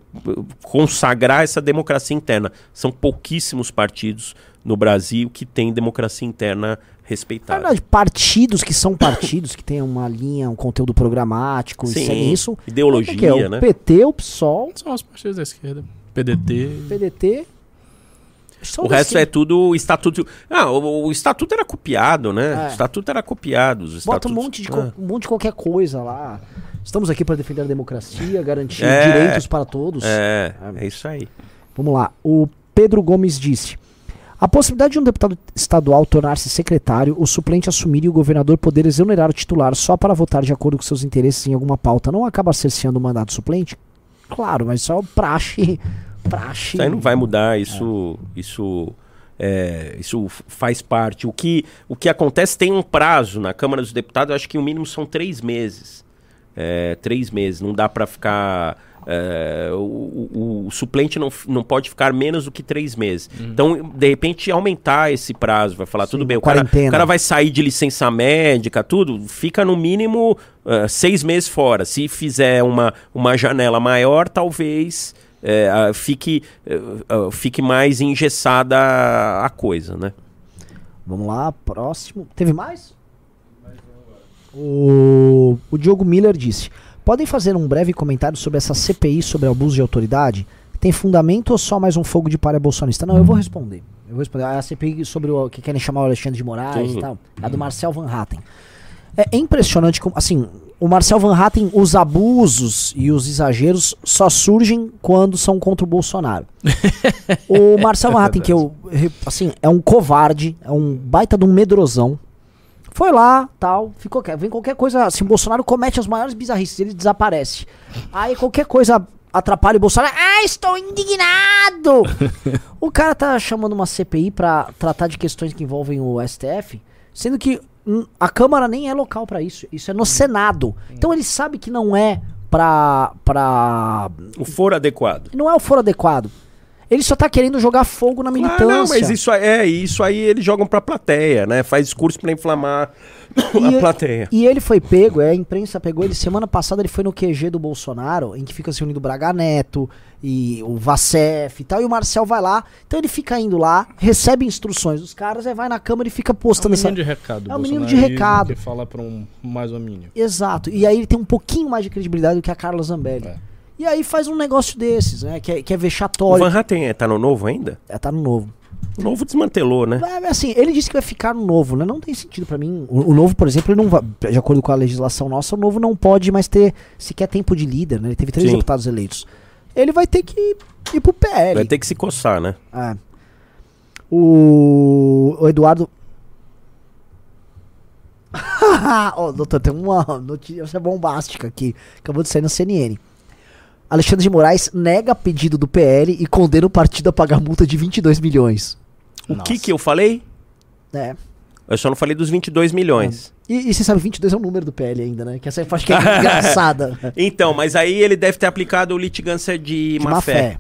consagrar essa democracia interna. São pouquíssimos partidos no Brasil que têm democracia interna Na respeitada. verdade, partidos que são partidos, que têm uma linha, um conteúdo programático Sim, seguem isso. ideologia, que é o né? PT, o PSOL, São os partidos da esquerda. PDT. PDT. são O resto é tudo estatuto. Ah, o, o estatuto era copiado, né? É. O estatuto era copiado. Os Bota estatutos... um monte, de, co- Ah. um monte de qualquer coisa lá. Estamos aqui para defender a democracia, garantir É. direitos para todos. É, é isso aí. Vamos lá. O Pedro Gomes disse: A possibilidade de um deputado estadual tornar-se secretário, o suplente assumir e o governador poder exonerar o titular só para votar de acordo com seus interesses em alguma pauta não acaba cerceando o mandato suplente? Claro, mas só praxe. Praxe. Isso aí não vai mudar, isso. Isso. é, isso faz parte. O que, o que acontece tem um prazo na Câmara dos Deputados, acho que o mínimo são três meses. É, três meses, não dá para ficar. É, o, o- suplente não, não pode ficar menos do que três meses. Então, de repente, aumentar esse prazo, vai falar, Sim, tudo bem, o cara, o cara vai sair de licença médica, tudo, fica no mínimo ah, seis meses fora. Se fizer uma, uma janela maior, talvez ah, fique, ah, fique mais engessada a, a coisa, né? Vamos lá, próximo. Teve mais? O, o Diogo Miller disse: Podem fazer um breve comentário sobre essa CPI sobre abuso de autoridade? Tem fundamento ou só mais um fogo de palha bolsonarista? Não, eu vou responder. Eu vou responder. A CPI sobre o que querem chamar o Alexandre de Moraes Sim. e tal. A do Marcel Van Hatten. É, é impressionante como, assim, o Marcel Van Hatten, os abusos e os exageros só surgem quando são contra o Bolsonaro. <laughs> o Marcel Van Hatten, que eu, assim, é um covarde, é um baita de um medrosão. Foi lá, tal, ficou quieto. Vem qualquer coisa, assim, o Bolsonaro comete as maiores bizarrices, ele desaparece. Aí qualquer coisa atrapalha o Bolsonaro. Ah, estou indignado! <laughs> o cara tá chamando uma CPI pra tratar de questões que envolvem o STF, sendo que hum, a Câmara nem é local pra isso. Isso é no Senado. Então ele sabe que não é pra. pra O foro adequado. não é o foro adequado. Ele só tá querendo jogar fogo na militância. Ah, não, mas isso aí- é, isso aí eles jogam pra plateia, né? Faz discurso pra inflamar E- a plateia. E ele foi pego, é, a imprensa pegou ele. Semana passada ele foi no QG do Bolsonaro, em que fica se unindo o Braga Neto e o Vacef e tal. E o Marcel vai lá. Então ele fica indo lá, recebe instruções dos caras, aí vai na câmera e fica É um postando essa. menino de recado. É um menino de recado. Que fala pra um mais homínio. Exato. E aí ele tem um pouquinho mais de credibilidade do que a Carla Zambelli. É. E aí faz um negócio desses, né? Que é, que é O vexatório. Van Hatten tá no novo ainda? É, tá no novo. O novo desmantelou, né? É, assim, ele disse que vai ficar no novo, né? Não tem sentido pra mim. O, o novo, por exemplo, ele não vai, de acordo com a legislação nossa, o novo não pode mais ter sequer tempo de líder, né? Ele teve três Sim. deputados eleitos. Ele vai ter que ir pro PL. Vai ter que se coçar, né? É. O, o Eduardo. <laughs> Ó, doutor, tem uma notícia bombástica aqui. Acabou de sair na CNN. Alexandre de Moraes nega pedido do PL e condena o partido a pagar multa de 22 milhões. O Nossa. que que eu falei? É. Eu só não falei dos 22 milhões. E, e você sabe, 22 é o número do PL ainda, né? Que essa eu acho que é engraçada. <laughs> Então, mas aí ele deve ter aplicado o litigância de, De má, fé.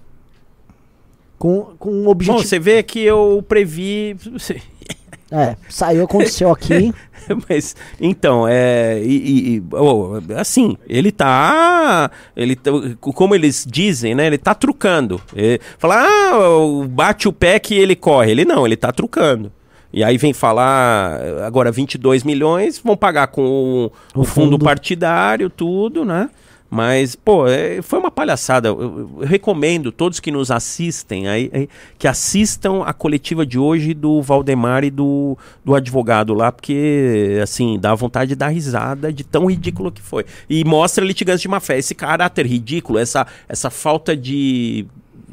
Com, com um Bom, objetivo. você vê que eu previ. <laughs> É, saiu, aconteceu <laughs> aqui. Mas, então, é. E, e- oh, assim, ele tá. Ele, tá- como eles dizem, né? Ele tá trucando. Ele, fala, ah, bate o pé que ele corre. Ele não, ele tá trucando. E aí vem falar, agora 22 milhões, vão pagar com o, O o fundo, fundo. partidário, tudo, né? Mas, pô, é, foi uma palhaçada. Eu, eu- eu recomendo todos que nos assistem aí, aí, que assistam a coletiva de hoje do Valdemar e do, do advogado lá, porque, assim, dá vontade de dar risada de tão ridículo que foi. E mostra litigância de má fé. Esse caráter ridículo, essa, essa falta de.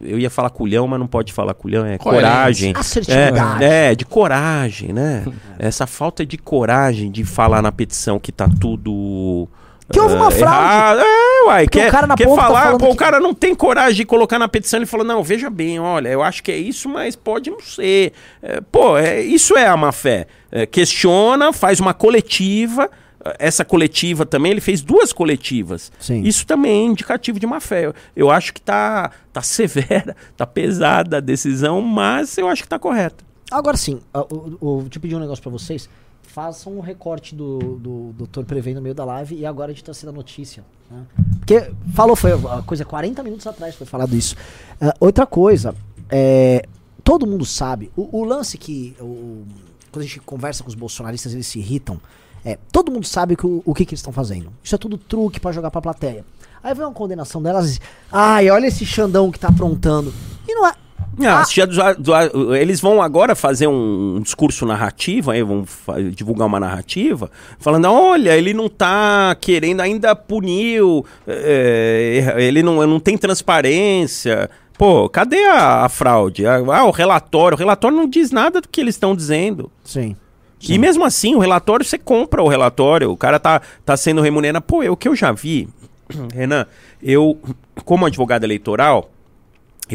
Eu ia falar culhão, mas não pode falar culhão, é coragem. Assertividade. É, é, de coragem, né? <laughs> Essa falta de coragem de falar na petição que tá tudo. Que houve uma eh, fraude. errado. É, uai, Porque quer, o cara na quer ponta tá falar, falando pô, que- o cara não tem coragem de colocar na petição, ele falou, não, veja bem, olha, eu acho que é isso, mas pode não ser. É, pô, é, isso é a má fé. É, questiona, faz uma coletiva, eh, essa coletiva também, ele fez duas coletivas. Sim. Isso também é indicativo de má fé. Eu, eu acho que tá, tá <laughs> severa, tá pesada a decisão, mas eu acho que tá correta. Agora sim, o, deixa eu pedir um negócio pra vocês. Façam um recorte do, do Dr. Prevei no meio da live e agora a gente tá sendo a notícia. né? Porque falou, foi a coisa 40 minutos atrás foi falado isso. Ah, outra coisa, é, todo mundo sabe, o, o lance que. o- quando a gente conversa com os bolsonaristas, eles se irritam. É, todo mundo sabe que o, o que, que eles estão fazendo. Isso é tudo truque pra jogar pra plateia. Aí vem uma condenação delas e ai, olha esse Xandão que tá aprontando. E não é. Ah, Ah. do- eles vão agora fazer um, discurso narrativo, aí vão divulgar uma narrativa, falando: olha, ele não tá querendo, ainda puniu, é, ele não, não tem transparência. Pô, cadê a, a fraude? Ah, ah, o relatório. O relatório não diz nada do que eles estão dizendo. Sim. E mesmo assim, o relatório, você compra o relatório, o cara tá, tá sendo remunerado. Pô, é o que eu já vi, <clears throat> Renan, eu, como advogado eleitoral,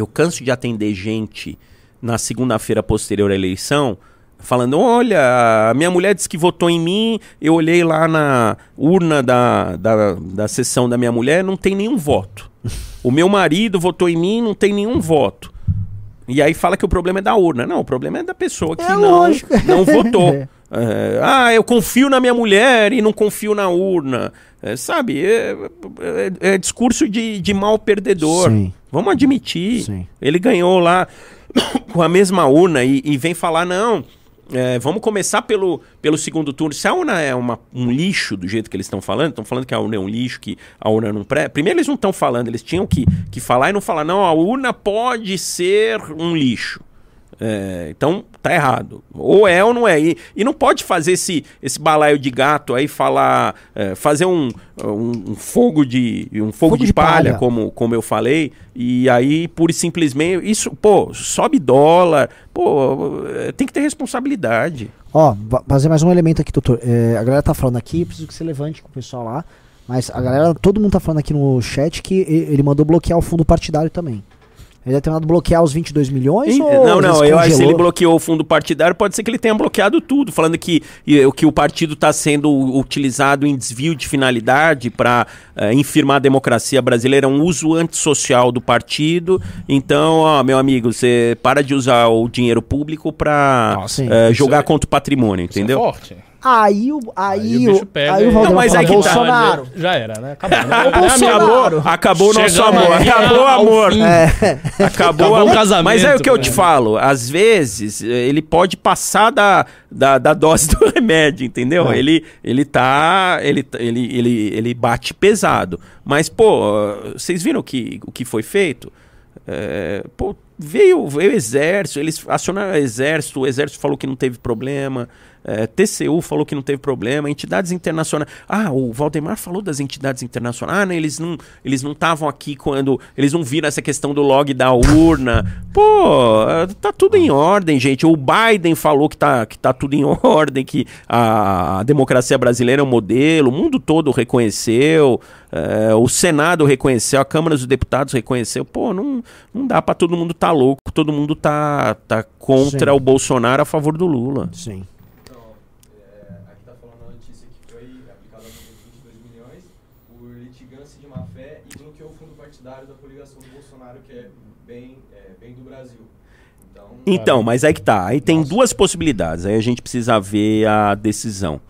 eu canso de atender gente na segunda-feira posterior à eleição, falando: olha, minha mulher disse que votou em mim, eu olhei lá na urna da, da, da sessão da minha mulher, não tem nenhum voto. O meu marido votou em mim, não tem nenhum voto. E aí fala que o problema é da urna. Não, o problema é da pessoa que É não, lógico. não votou. É. <laughs> É, ah, eu confio na minha mulher e não confio na urna. É, sabe, é, é- é discurso de, de mal perdedor. Sim. Vamos admitir. Sim. Ele ganhou lá <coughs> com a mesma urna e, e vem falar, não. é, vamos começar pelo, pelo segundo turno. Se a urna é uma- um lixo, do jeito que eles estão falando, estão falando que a urna é um lixo, que a urna não pré. Primeiro, eles não estão falando, eles tinham que, que falar e não falar, não, a urna pode ser um lixo. É, então tá errado. Ou é ou não é. E, e não pode fazer esse, esse balaio de gato aí falar. é, fazer um, um, um fogo de. um fogo, Fogo de, de palha, palha. Como, como eu falei. E aí, pura e simplesmente. Isso, pô, sobe dólar. Pô, é, tem que ter responsabilidade. Ó, fazer mais um elemento aqui, doutor. É, a galera tá falando aqui, preciso que você levante com o pessoal lá. Mas a galera, todo mundo tá falando aqui no chat que ele mandou bloquear o fundo partidário também. Ele deve ter mandado bloquear os 22 milhões? Ou Não, não, eu acho que se ele bloqueou o fundo partidário, pode ser que ele tenha bloqueado tudo, falando que, e- que o partido está sendo utilizado em desvio de finalidade para infirmar a democracia brasileira, é um uso antissocial do partido. Então, ó, meu amigo, você para de usar o dinheiro público para Nossa, sim. jogar é- contra o patrimônio, Isso é entendeu? forte. Aí o, aí, Aí o pega aí o Valdemar Não, mas fala, aí que tá. Bolsonaro. Já era, né? Acabou. Né? <laughs> Bolsonaro. Acabou o nosso amor, aí acabou o amor. É, <laughs> Acabou, Acabou o casamento, Mas é o que eu né? te falo. Às vezes, ele pode passar da, da, da dose <laughs> do remédio, entendeu? É. Ele, ele tá. Ele, tá- ele, ele, ele bate pesado. Mas, pô, vocês viram o que, o que foi feito? É, pô, veio, veio o exército, eles acionaram o exército, o exército falou que não teve problema, é, TCU falou que não teve problema, entidades internacionais. Ah, o Valdemar falou das entidades internacionais. Ah, né, eles não eles não estavam aqui quando. Eles não viram essa questão do log da urna. Pô, tá tudo em ordem, gente. O Biden falou que tá, que tá tudo em ordem, que a, democracia brasileira é um modelo, o mundo todo reconheceu. é, o Senado reconheceu, a Câmara dos Deputados reconheceu. Pô, não, não dá pra todo mundo tá louco, todo mundo tá, tá contra Sim. o Bolsonaro a favor do Lula. sim. Então, é, aqui está falando a notícia que foi aplicada a multa de 22 milhões por litigância de má fé e bloqueou o fundo partidário da coligação do Bolsonaro, que é bem, é, bem do Brasil. Então, Então, mas aí que tá. Aí tem Nossa. duas possibilidades. Aí a gente precisa ver a decisão.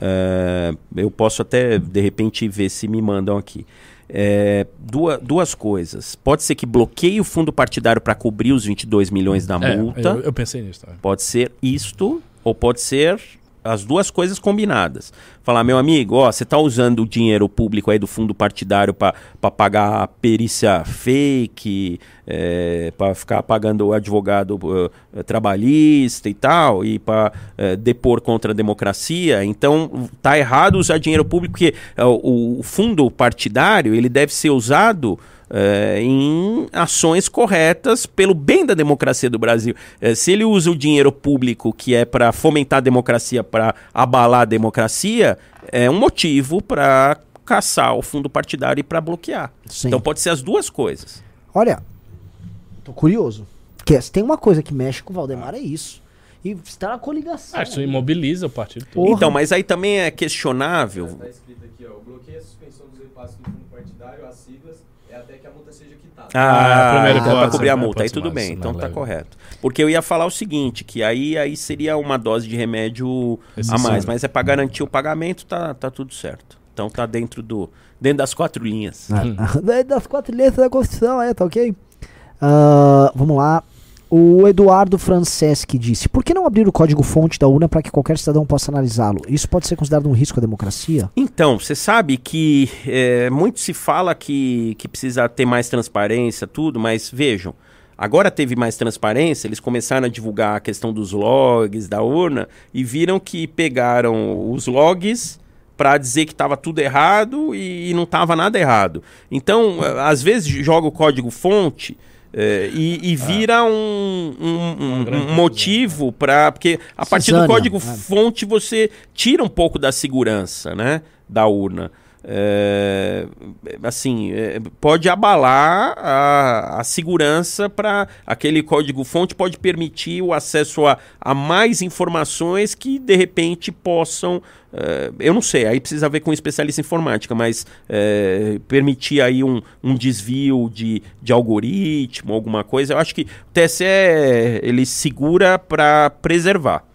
É, eu posso até, de repente, ver se me mandam aqui. É, duas, duas coisas. Pode ser que bloqueie o fundo partidário para cobrir os 22 milhões da É, multa. eu, eu pensei nisso também. Pode ser isto, ou pode ser as duas coisas combinadas. Falar, meu amigo, ó, você tá usando o dinheiro público aí do fundo partidário para pagar a perícia fake, é, para ficar pagando o advogado eh, trabalhista e tal, e para depor contra a democracia. Então, tá errado usar dinheiro público, porque eh, o, o fundo partidário ele deve ser usado eh, em ações corretas pelo bem da democracia do Brasil. Eh, se ele usa o dinheiro público que é para fomentar a democracia, para abalar a democracia, é um motivo para caçar o fundo partidário e para bloquear. Sim. Então pode ser as duas coisas. Olha, tô curioso. Porque se tem uma coisa que mexe com o Valdemar é isso. E está na coligação. Ah, isso imobiliza o partido todo. Então, mas aí também é questionável. está escrito aqui, ó, e a suspensão dos repasses do fundo partidário, as siglas, é até que a multa seja quitada. Ah, a Ah, é pra hipótese, cobrir a né? multa. Aí tudo bem, então tá correto. Porque eu ia falar o seguinte, que aí, aí seria uma dose de remédio a mais, mas é pra garantir o pagamento, tá, tá tudo certo. Então tá dentro do dentro das quatro linhas. Ah, <laughs> daí das quatro letras da Constituição, é, tá ok? Ah, vamos lá. O Eduardo Franceschi disse: Por que não abrir o código-fonte da urna para que qualquer cidadão possa analisá-lo? Isso pode ser considerado um risco à democracia? Então, você sabe que é, muito se fala que, que precisa ter mais transparência, tudo, mas vejam, agora teve mais transparência, eles começaram a divulgar a questão dos logs da urna e viram que pegaram os logs para dizer que estava tudo errado e, não estava nada errado. Então, às vezes joga o código-fonte. Eh, e, e vira um, um- um- grande um motivo para. Porque a partir do Cisânia, código é. fonte você tira um pouco da segurança, né? Da urna. É, assim, é, pode abalar a, a segurança para aquele código-fonte, pode permitir o acesso a, a mais informações que de repente possam. é, eu não sei, aí precisa ver com um especialista em informática, mas é, permitir aí um, um desvio de, de algoritmo, alguma coisa. Eu acho que o TSE ele segura para preservar.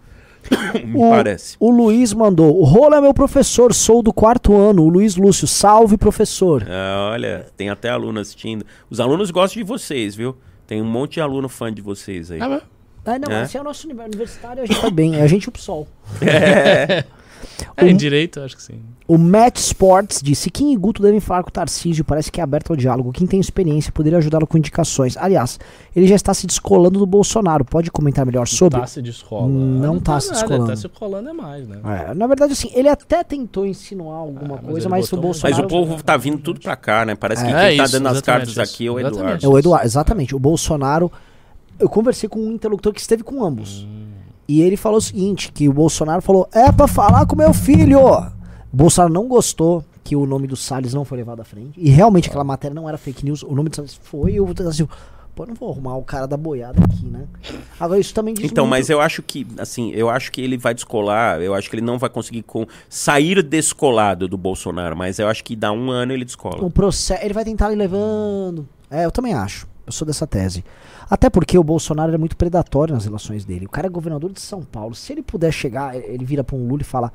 <coughs> Me O- parece. O Luiz mandou: O Rolo é meu professor, sou do quarto ano. O Luiz Lúcio, salve professor. Ah, olha, tem até aluno assistindo. Os alunos gostam de vocês, viu? Tem um monte de aluno fã de vocês aí. Ah, Ah, não, É? esse é o nosso uni- universitário, a gente vai <coughs> bem, é a gente e o PSOL. É. <laughs> é, em direito, acho que sim. O Matt Sports disse: Kim e Guto devem falar com o Tarcísio, parece que é aberto ao diálogo. Quem tem experiência poderia ajudá-lo com indicações. Aliás, ele já está se descolando do Bolsonaro. Pode comentar melhor sobre? Tá se descola. Não tá se nada, descolando. Tá se colando é mais, né? É, na verdade, assim, ele até tentou insinuar alguma Ah, mas coisa, ele mas o um- Mas Bolsonaro. o povo tá vindo tudo pra cá, né? Parece que É, quem tá isso, dando as cartas isso. aqui é o Exatamente. Eduardo. É o Eduardo, exatamente. O Bolsonaro. Eu conversei com um interlocutor que esteve com ambos. Hum. E ele falou o seguinte: que o Bolsonaro falou, é pra falar com meu filho. O Bolsonaro não gostou que o nome do Salles não foi levado à frente. E realmente aquela matéria não era fake news. O nome do Salles foi. E o assim, pô, eu não vou arrumar o cara da boiada aqui, né? Agora, isso também diz Então, muito- mas eu acho que, assim, eu acho que ele vai descolar, eu acho que ele não vai conseguir com- sair descolado do Bolsonaro, mas eu acho que dá um ano ele descola. o processo. Ele vai tentar ir levando. É, eu também acho. Eu sou dessa tese. Até porque o Bolsonaro é muito predatório nas relações dele. O cara é governador de São Paulo. Se ele puder chegar, ele vira pra um Lula e fala: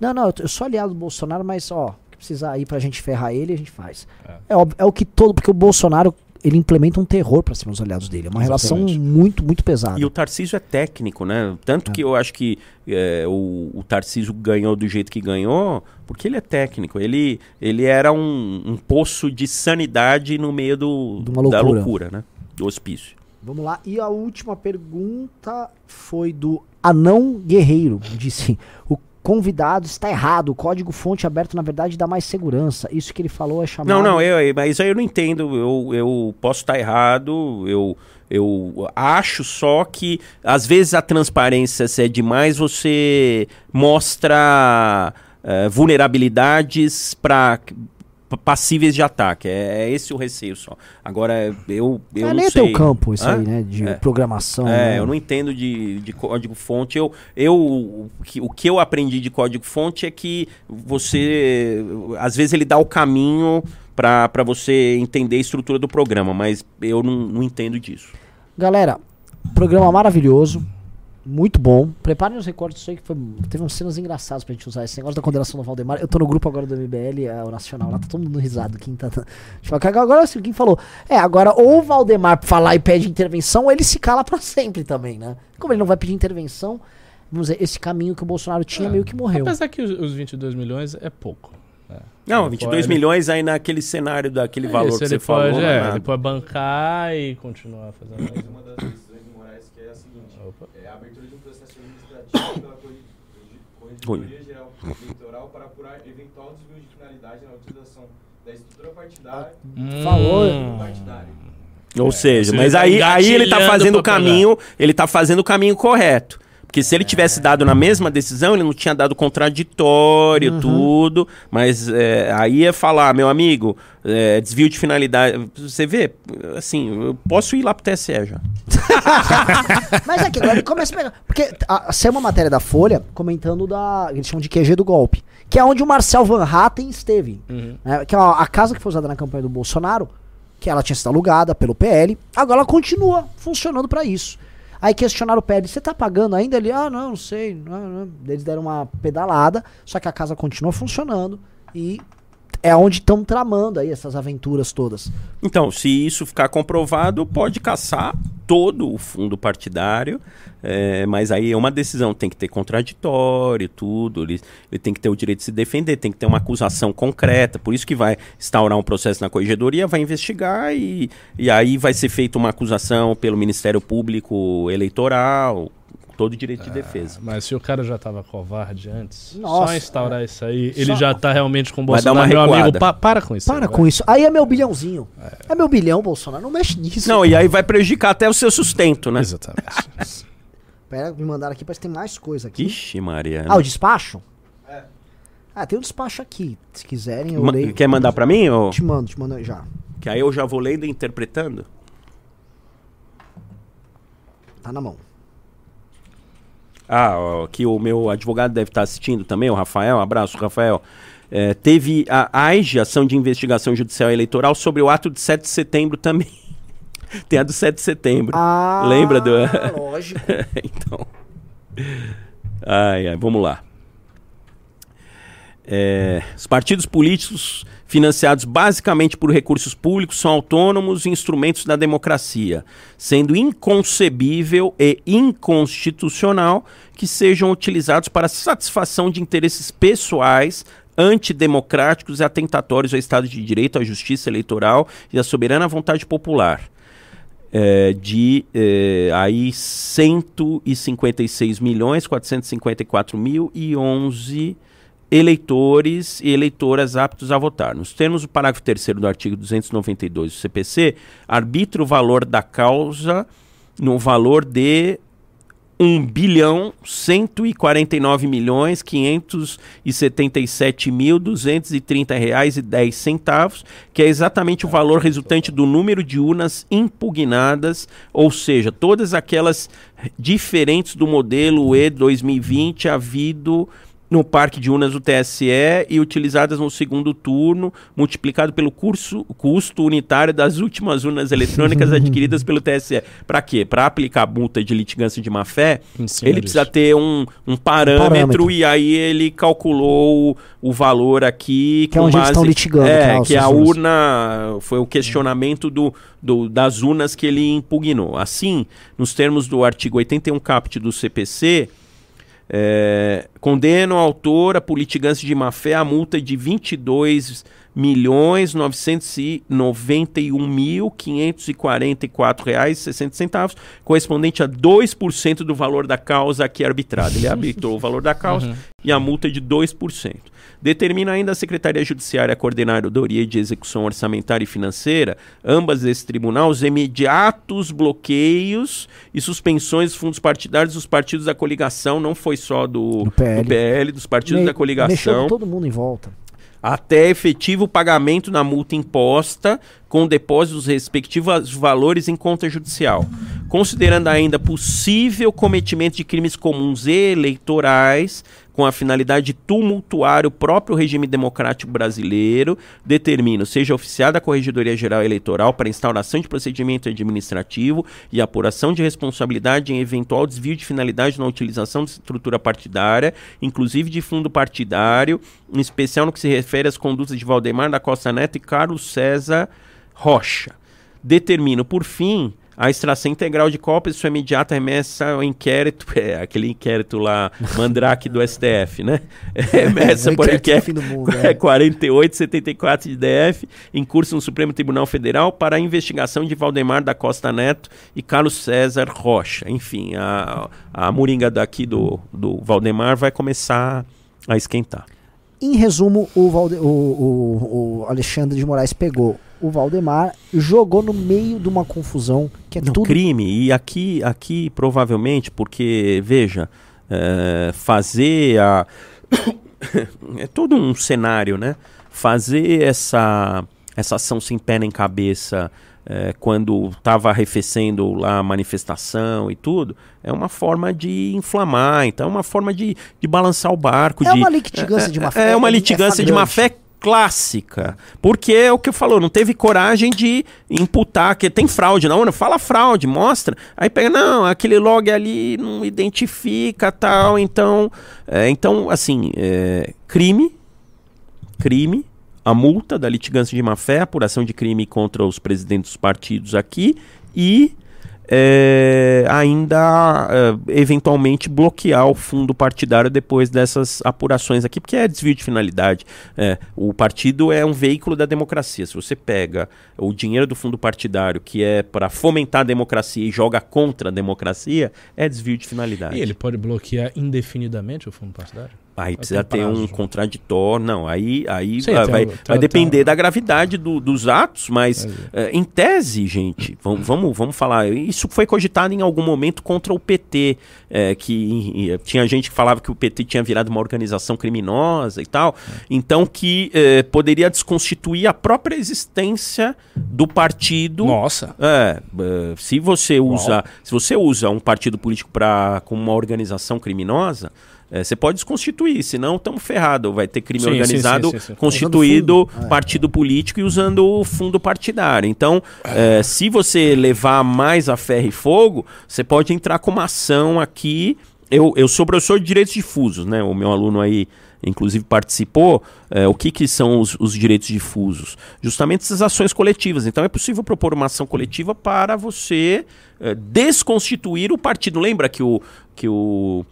Não, não, eu sou aliado do Bolsonaro, mas ó, que precisar ir pra gente ferrar ele, a gente faz. É, óbvio, é o que todo. Porque o Bolsonaro. Ele implementa um terror pra cima dos aliados dele. É uma relação Exatamente. muito, muito pesada. E o Tarcísio é técnico, né? Tanto que eu acho que é, o, o Tarcísio ganhou do jeito que ganhou, porque ele é técnico. Ele, ele era um, um poço de sanidade no meio do, De uma da loucura. loucura, né? Do hospício. Vamos lá. E a última pergunta foi do Anão Guerreiro. Disse: O convidado está errado. O código fonte aberto, na verdade, dá mais segurança. Isso que ele falou é chamado. Não, não, eu, mas aí eu não entendo. Eu, eu posso estar errado. Eu, eu acho só que às vezes a transparência, se é demais, você mostra eh, vulnerabilidades para passíveis de ataque. É, é esse o receio só. Agora, eu, eu é não nem sei. teu campo, isso Hã? aí, né? De É. programação. É, né? eu não entendo de, de código-fonte. Eu, eu, o, que, o que eu aprendi de código-fonte é que você, às vezes, ele dá o caminho para você entender a estrutura do programa, mas eu não, não entendo disso. Galera, programa maravilhoso. Muito bom. Preparem os recortes disso aí, que foi, teve umas cenas engraçadas pra gente usar. Esse negócio da condenação do Valdemar. Eu tô no grupo agora do MBL, é, o Nacional, lá tá todo mundo risado. Quem tá. <laughs> Tipo, agora assim, quem falou. É, agora ou o Valdemar falar e pede intervenção, ou ele se cala pra sempre também, né? Como ele não vai pedir intervenção, vamos dizer, esse caminho que o Bolsonaro tinha É. meio que morreu. Apesar que os, os 22 milhões é pouco. né? Não, Ele 22 pode- milhões aí naquele cenário daquele É valor isso, que ele você falou. pode, não é é, ele pode bancar e continuar fazendo Mas <coughs> mais. uma das decisões de Moraes que é a seguinte: Opa. é a abertura de um processo administrativo pela Corregedoria Geral Eleitoral para apurar eventual desvio de finalidade na utilização da estrutura partidária Hum. Falou. partidária. Ou seja, você mas tá aí, aí ele tá engatilhando fazendo o pra pegar. caminho, ele tá fazendo o caminho correto. Porque se ele tivesse dado na mesma decisão, ele não tinha dado contraditório, Uhum. tudo. Mas é, aí é falar, meu amigo, é, desvio de finalidade. Você vê, assim, eu posso ir lá pro TSE já. <laughs> Mas é que agora ele começa a pegar. Porque a, saiu uma matéria da Folha comentando da. Eles chamam de QG do golpe. Que é onde o Marcel Van Hatten esteve. Uhum. né, que é a, a casa que foi usada na campanha do Bolsonaro, que ela tinha sido alugada pelo PL, agora ela continua funcionando pra isso. Aí questionaram o PL, você tá pagando ainda? Ele, ah, não, não sei. Não, não. Eles deram uma pedalada, só que a casa continua funcionando e é onde estão tramando aí essas aventuras todas. Então, se isso ficar comprovado, pode caçar todo o fundo partidário, é, mas aí é uma decisão, tem que ter contraditório, tudo, ele, ele tem que ter o direito de se defender, tem que ter uma acusação concreta, por isso que vai instaurar um processo na corregedoria, vai investigar e, e aí vai ser feita uma acusação pelo Ministério Público Eleitoral, todo o direito de defesa. Mas se o cara já tava covarde antes, Nossa, só instaurar isso aí, ele Só- já tá realmente com o Vai dar Bolsonaro. uma Meu amigo, pa- para com isso. Para aí, com isso. Aí é meu bilhãozinho. É, meu bilhão, Bolsonaro. Não mexe nisso. Não, e aí vai prejudicar até o seu sustento, né? Exatamente. <laughs> Pera, me mandaram aqui, parece que tem mais coisa aqui. Ixi, Maria. Ah, o despacho? É. Ah, tem o despacho aqui. Se quiserem, eu Ma- leio. Quer mandar pra mim? Ou... Te mando, te mando já. Que aí eu já vou lendo e interpretando? Tá na mão. Ah, ó, que o meu advogado deve estar assistindo também, o Rafael. Abraço, Rafael. É, teve a AIGE, Ação de Investigação Judicial Eleitoral, sobre o ato de 7 de setembro também. <laughs> Tem a do 7 de setembro. Ah, Lembra do- Lógico. <laughs> então. Ai, ai, vamos lá. É, os partidos políticos financiados basicamente por recursos públicos são autônomos e instrumentos da democracia, sendo inconcebível e inconstitucional que sejam utilizados para satisfação de interesses pessoais antidemocráticos e atentatórios ao Estado de Direito, à justiça eleitoral e à soberana vontade popular é, de é, aí 156 milhões 454 mil e 11 eleitores e eleitoras aptos a votar. Nos termos do parágrafo 3 do artigo 292 do CPC, arbitra o valor da causa no valor de 1 bilhão 149 milhões 577 mil 230 reais e 10 centavos, que é exatamente o valor resultante do número de urnas impugnadas, ou seja, todas aquelas diferentes do modelo E 2020 havido no parque de urnas do TSE e utilizadas no segundo turno, multiplicado pelo curso, custo unitário das últimas urnas eletrônicas <laughs> adquiridas pelo TSE. Para quê? Para aplicar multa de litigância de má-fé, ele precisa ter um, um, parâmetro, um, parâmetro, e aí ele calculou o, o valor aqui. Que é onde base, eles estão litigando. É, que, é a urna foi o questionamento do, do, das urnas que ele impugnou. Assim, nos termos do artigo 81 caput do CPC, é, condena o autor a por litigância de má-fé a multa de 22 milhões 991 mil 544 reais 60 centavos, correspondente a 2% do valor da causa aqui arbitrada. Ele <laughs> arbitrou o valor da causa uhum. e a multa de 2%. Determina ainda a Secretaria Judiciária a Coordenadoria de Execução Orçamentária e Financeira, ambas desse tribunal, os imediatos bloqueios e suspensões dos fundos partidários dos partidos da coligação, não foi só do, do, PL. do PL, dos partidos Me, da coligação. Mexeu todo mundo em volta até efetivo pagamento da multa imposta com depósitos respectivos valores em conta judicial, considerando ainda possível cometimento de crimes comuns eleitorais com a finalidade de tumultuar o próprio regime democrático brasileiro, determina, seja oficiada a Corregedoria Geral Eleitoral para instauração de procedimento administrativo e apuração de responsabilidade em eventual desvio de finalidade na utilização de estrutura partidária, inclusive de fundo partidário, em especial no que se refere às condutas de Valdemar da Costa Neto e Carlos César Rocha. Determino, por fim, a extração integral de cópias sua imediata remessa ao inquérito, <laughs> é, aquele inquérito lá, Mandrake do STF, né? <laughs> É, remessa <laughs> por inquérito mundo, é. 4874 de DF, em curso no Supremo Tribunal Federal, para a investigação de Valdemar da Costa Neto e Carlos César Rocha. Enfim, a, a moringa daqui do, do Valdemar vai começar a esquentar. Em resumo, o, Valde o, o, o Alexandre de Moraes pegou o Valdemar jogou no meio de uma confusão que é no tudo crime e aqui aqui provavelmente porque veja é, fazer a <coughs> é todo um cenário né fazer essa essa ação sem pé nem cabeça é, quando estava arrefecendo lá a manifestação e tudo, é uma forma de inflamar, então é uma forma de, de balançar o barco. É de, uma litigância é, de má fé. É uma litigância é de má fé clássica. Porque é o que falou, não teve coragem de imputar, que tem fraude na urna, fala fraude, mostra. Aí pega, não, aquele log ali não identifica tal, então. É, então, assim, é, crime, crime, a multa da litigância de má-fé, apuração de crime contra os presidentes dos partidos aqui e é, ainda é, eventualmente bloquear o fundo partidário depois dessas apurações aqui, porque é desvio de finalidade. É, o partido é um veículo da democracia. Se você pega o dinheiro do fundo partidário, que é para fomentar a democracia e joga contra a democracia, é desvio de finalidade. E ele pode bloquear indefinidamente o fundo partidário? Aí precisa ter um contraditório. Não, aí, aí Sim, vai, vai, vai depender da gravidade do, dos atos, mas é, em tese, gente, vamos, <laughs> vamos, vamos falar. Isso foi cogitado em algum momento contra o PT, é, que tinha gente que falava que o PT tinha virado uma organização criminosa e tal. É. Então que poderia desconstituir a própria existência do partido. Nossa. É se você usa, se você usa um partido político para como uma organização criminosa. É, você pode desconstituir, senão estamos ferrados. Vai ter crime sim, organizado sim, sim, constituído partido político e usando o fundo partidário. Então, é, se você levar mais a ferro e fogo, você pode entrar com uma ação aqui. Eu, eu sou professor de direitos difusos, né? O meu aluno aí, inclusive, participou. É, o que, que são os, os, direitos difusos? Justamente essas ações coletivas. Então, é possível propor uma ação coletiva para você é, desconstituir o partido. Lembra que o. Que o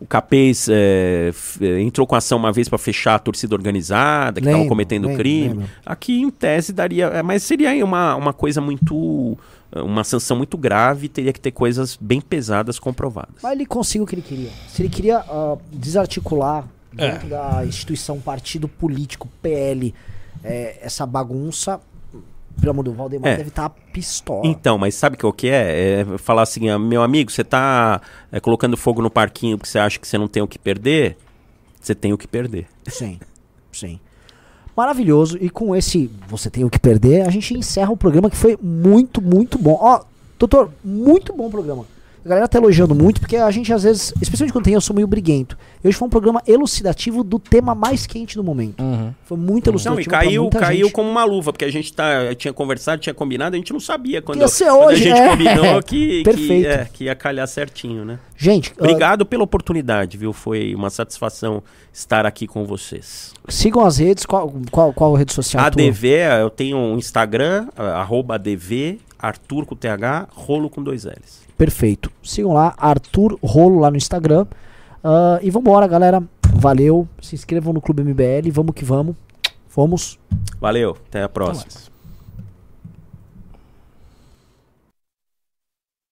o Capês é, entrou com ação uma vez para fechar a torcida organizada, que estava cometendo lembro, crime. Lembro. Aqui, em tese, daria. É, mas seria uma, uma coisa muito. Uma sanção muito grave, teria que ter coisas bem pesadas comprovadas. Mas ele conseguiu o que ele queria. Se ele queria uh, desarticular dentro é. da instituição partido político, PL, é, essa bagunça, Pelo amor do Valdemar É. deve estar pistola. Então, mas sabe o que, o que é? É falar assim, ah, meu amigo, você tá é, colocando fogo no parquinho porque você acha que você não tem o que perder? Você tem o que perder. Sim, sim. Maravilhoso. E com esse Você Tem o que Perder, a gente encerra o programa que foi muito, muito bom. Ó, doutor, muito bom o programa. A galera tá elogiando muito, porque a gente às vezes, especialmente quando tem, eu sou meio briguento. Hoje foi um programa elucidativo do tema mais quente do momento. Uhum. Foi muito Não, elucidativo. e pra caiu, muita caiu gente. como uma luva, porque a gente tá, tinha conversado, tinha combinado, a gente não sabia quando, ia ser quando hoje, a gente é. combinou <laughs> que, que, Perfeito. é, que ia calhar certinho, né? Gente, ah, Obrigado pela oportunidade, viu? Foi uma satisfação estar aqui com vocês. sigam as redes. Qual, qual, qual rede social? tua? ADV, eu tenho um Instagram, arroba ADV, Arthur com TH, rolo com dois L's. Perfeito. Sigam lá, Arthur Rolo lá no Instagram. Ah, e vambora, galera. Valeu. Se inscrevam no Clube MBL. Vamos que vamos. Fomos. Valeu, até a Até próxima. mais.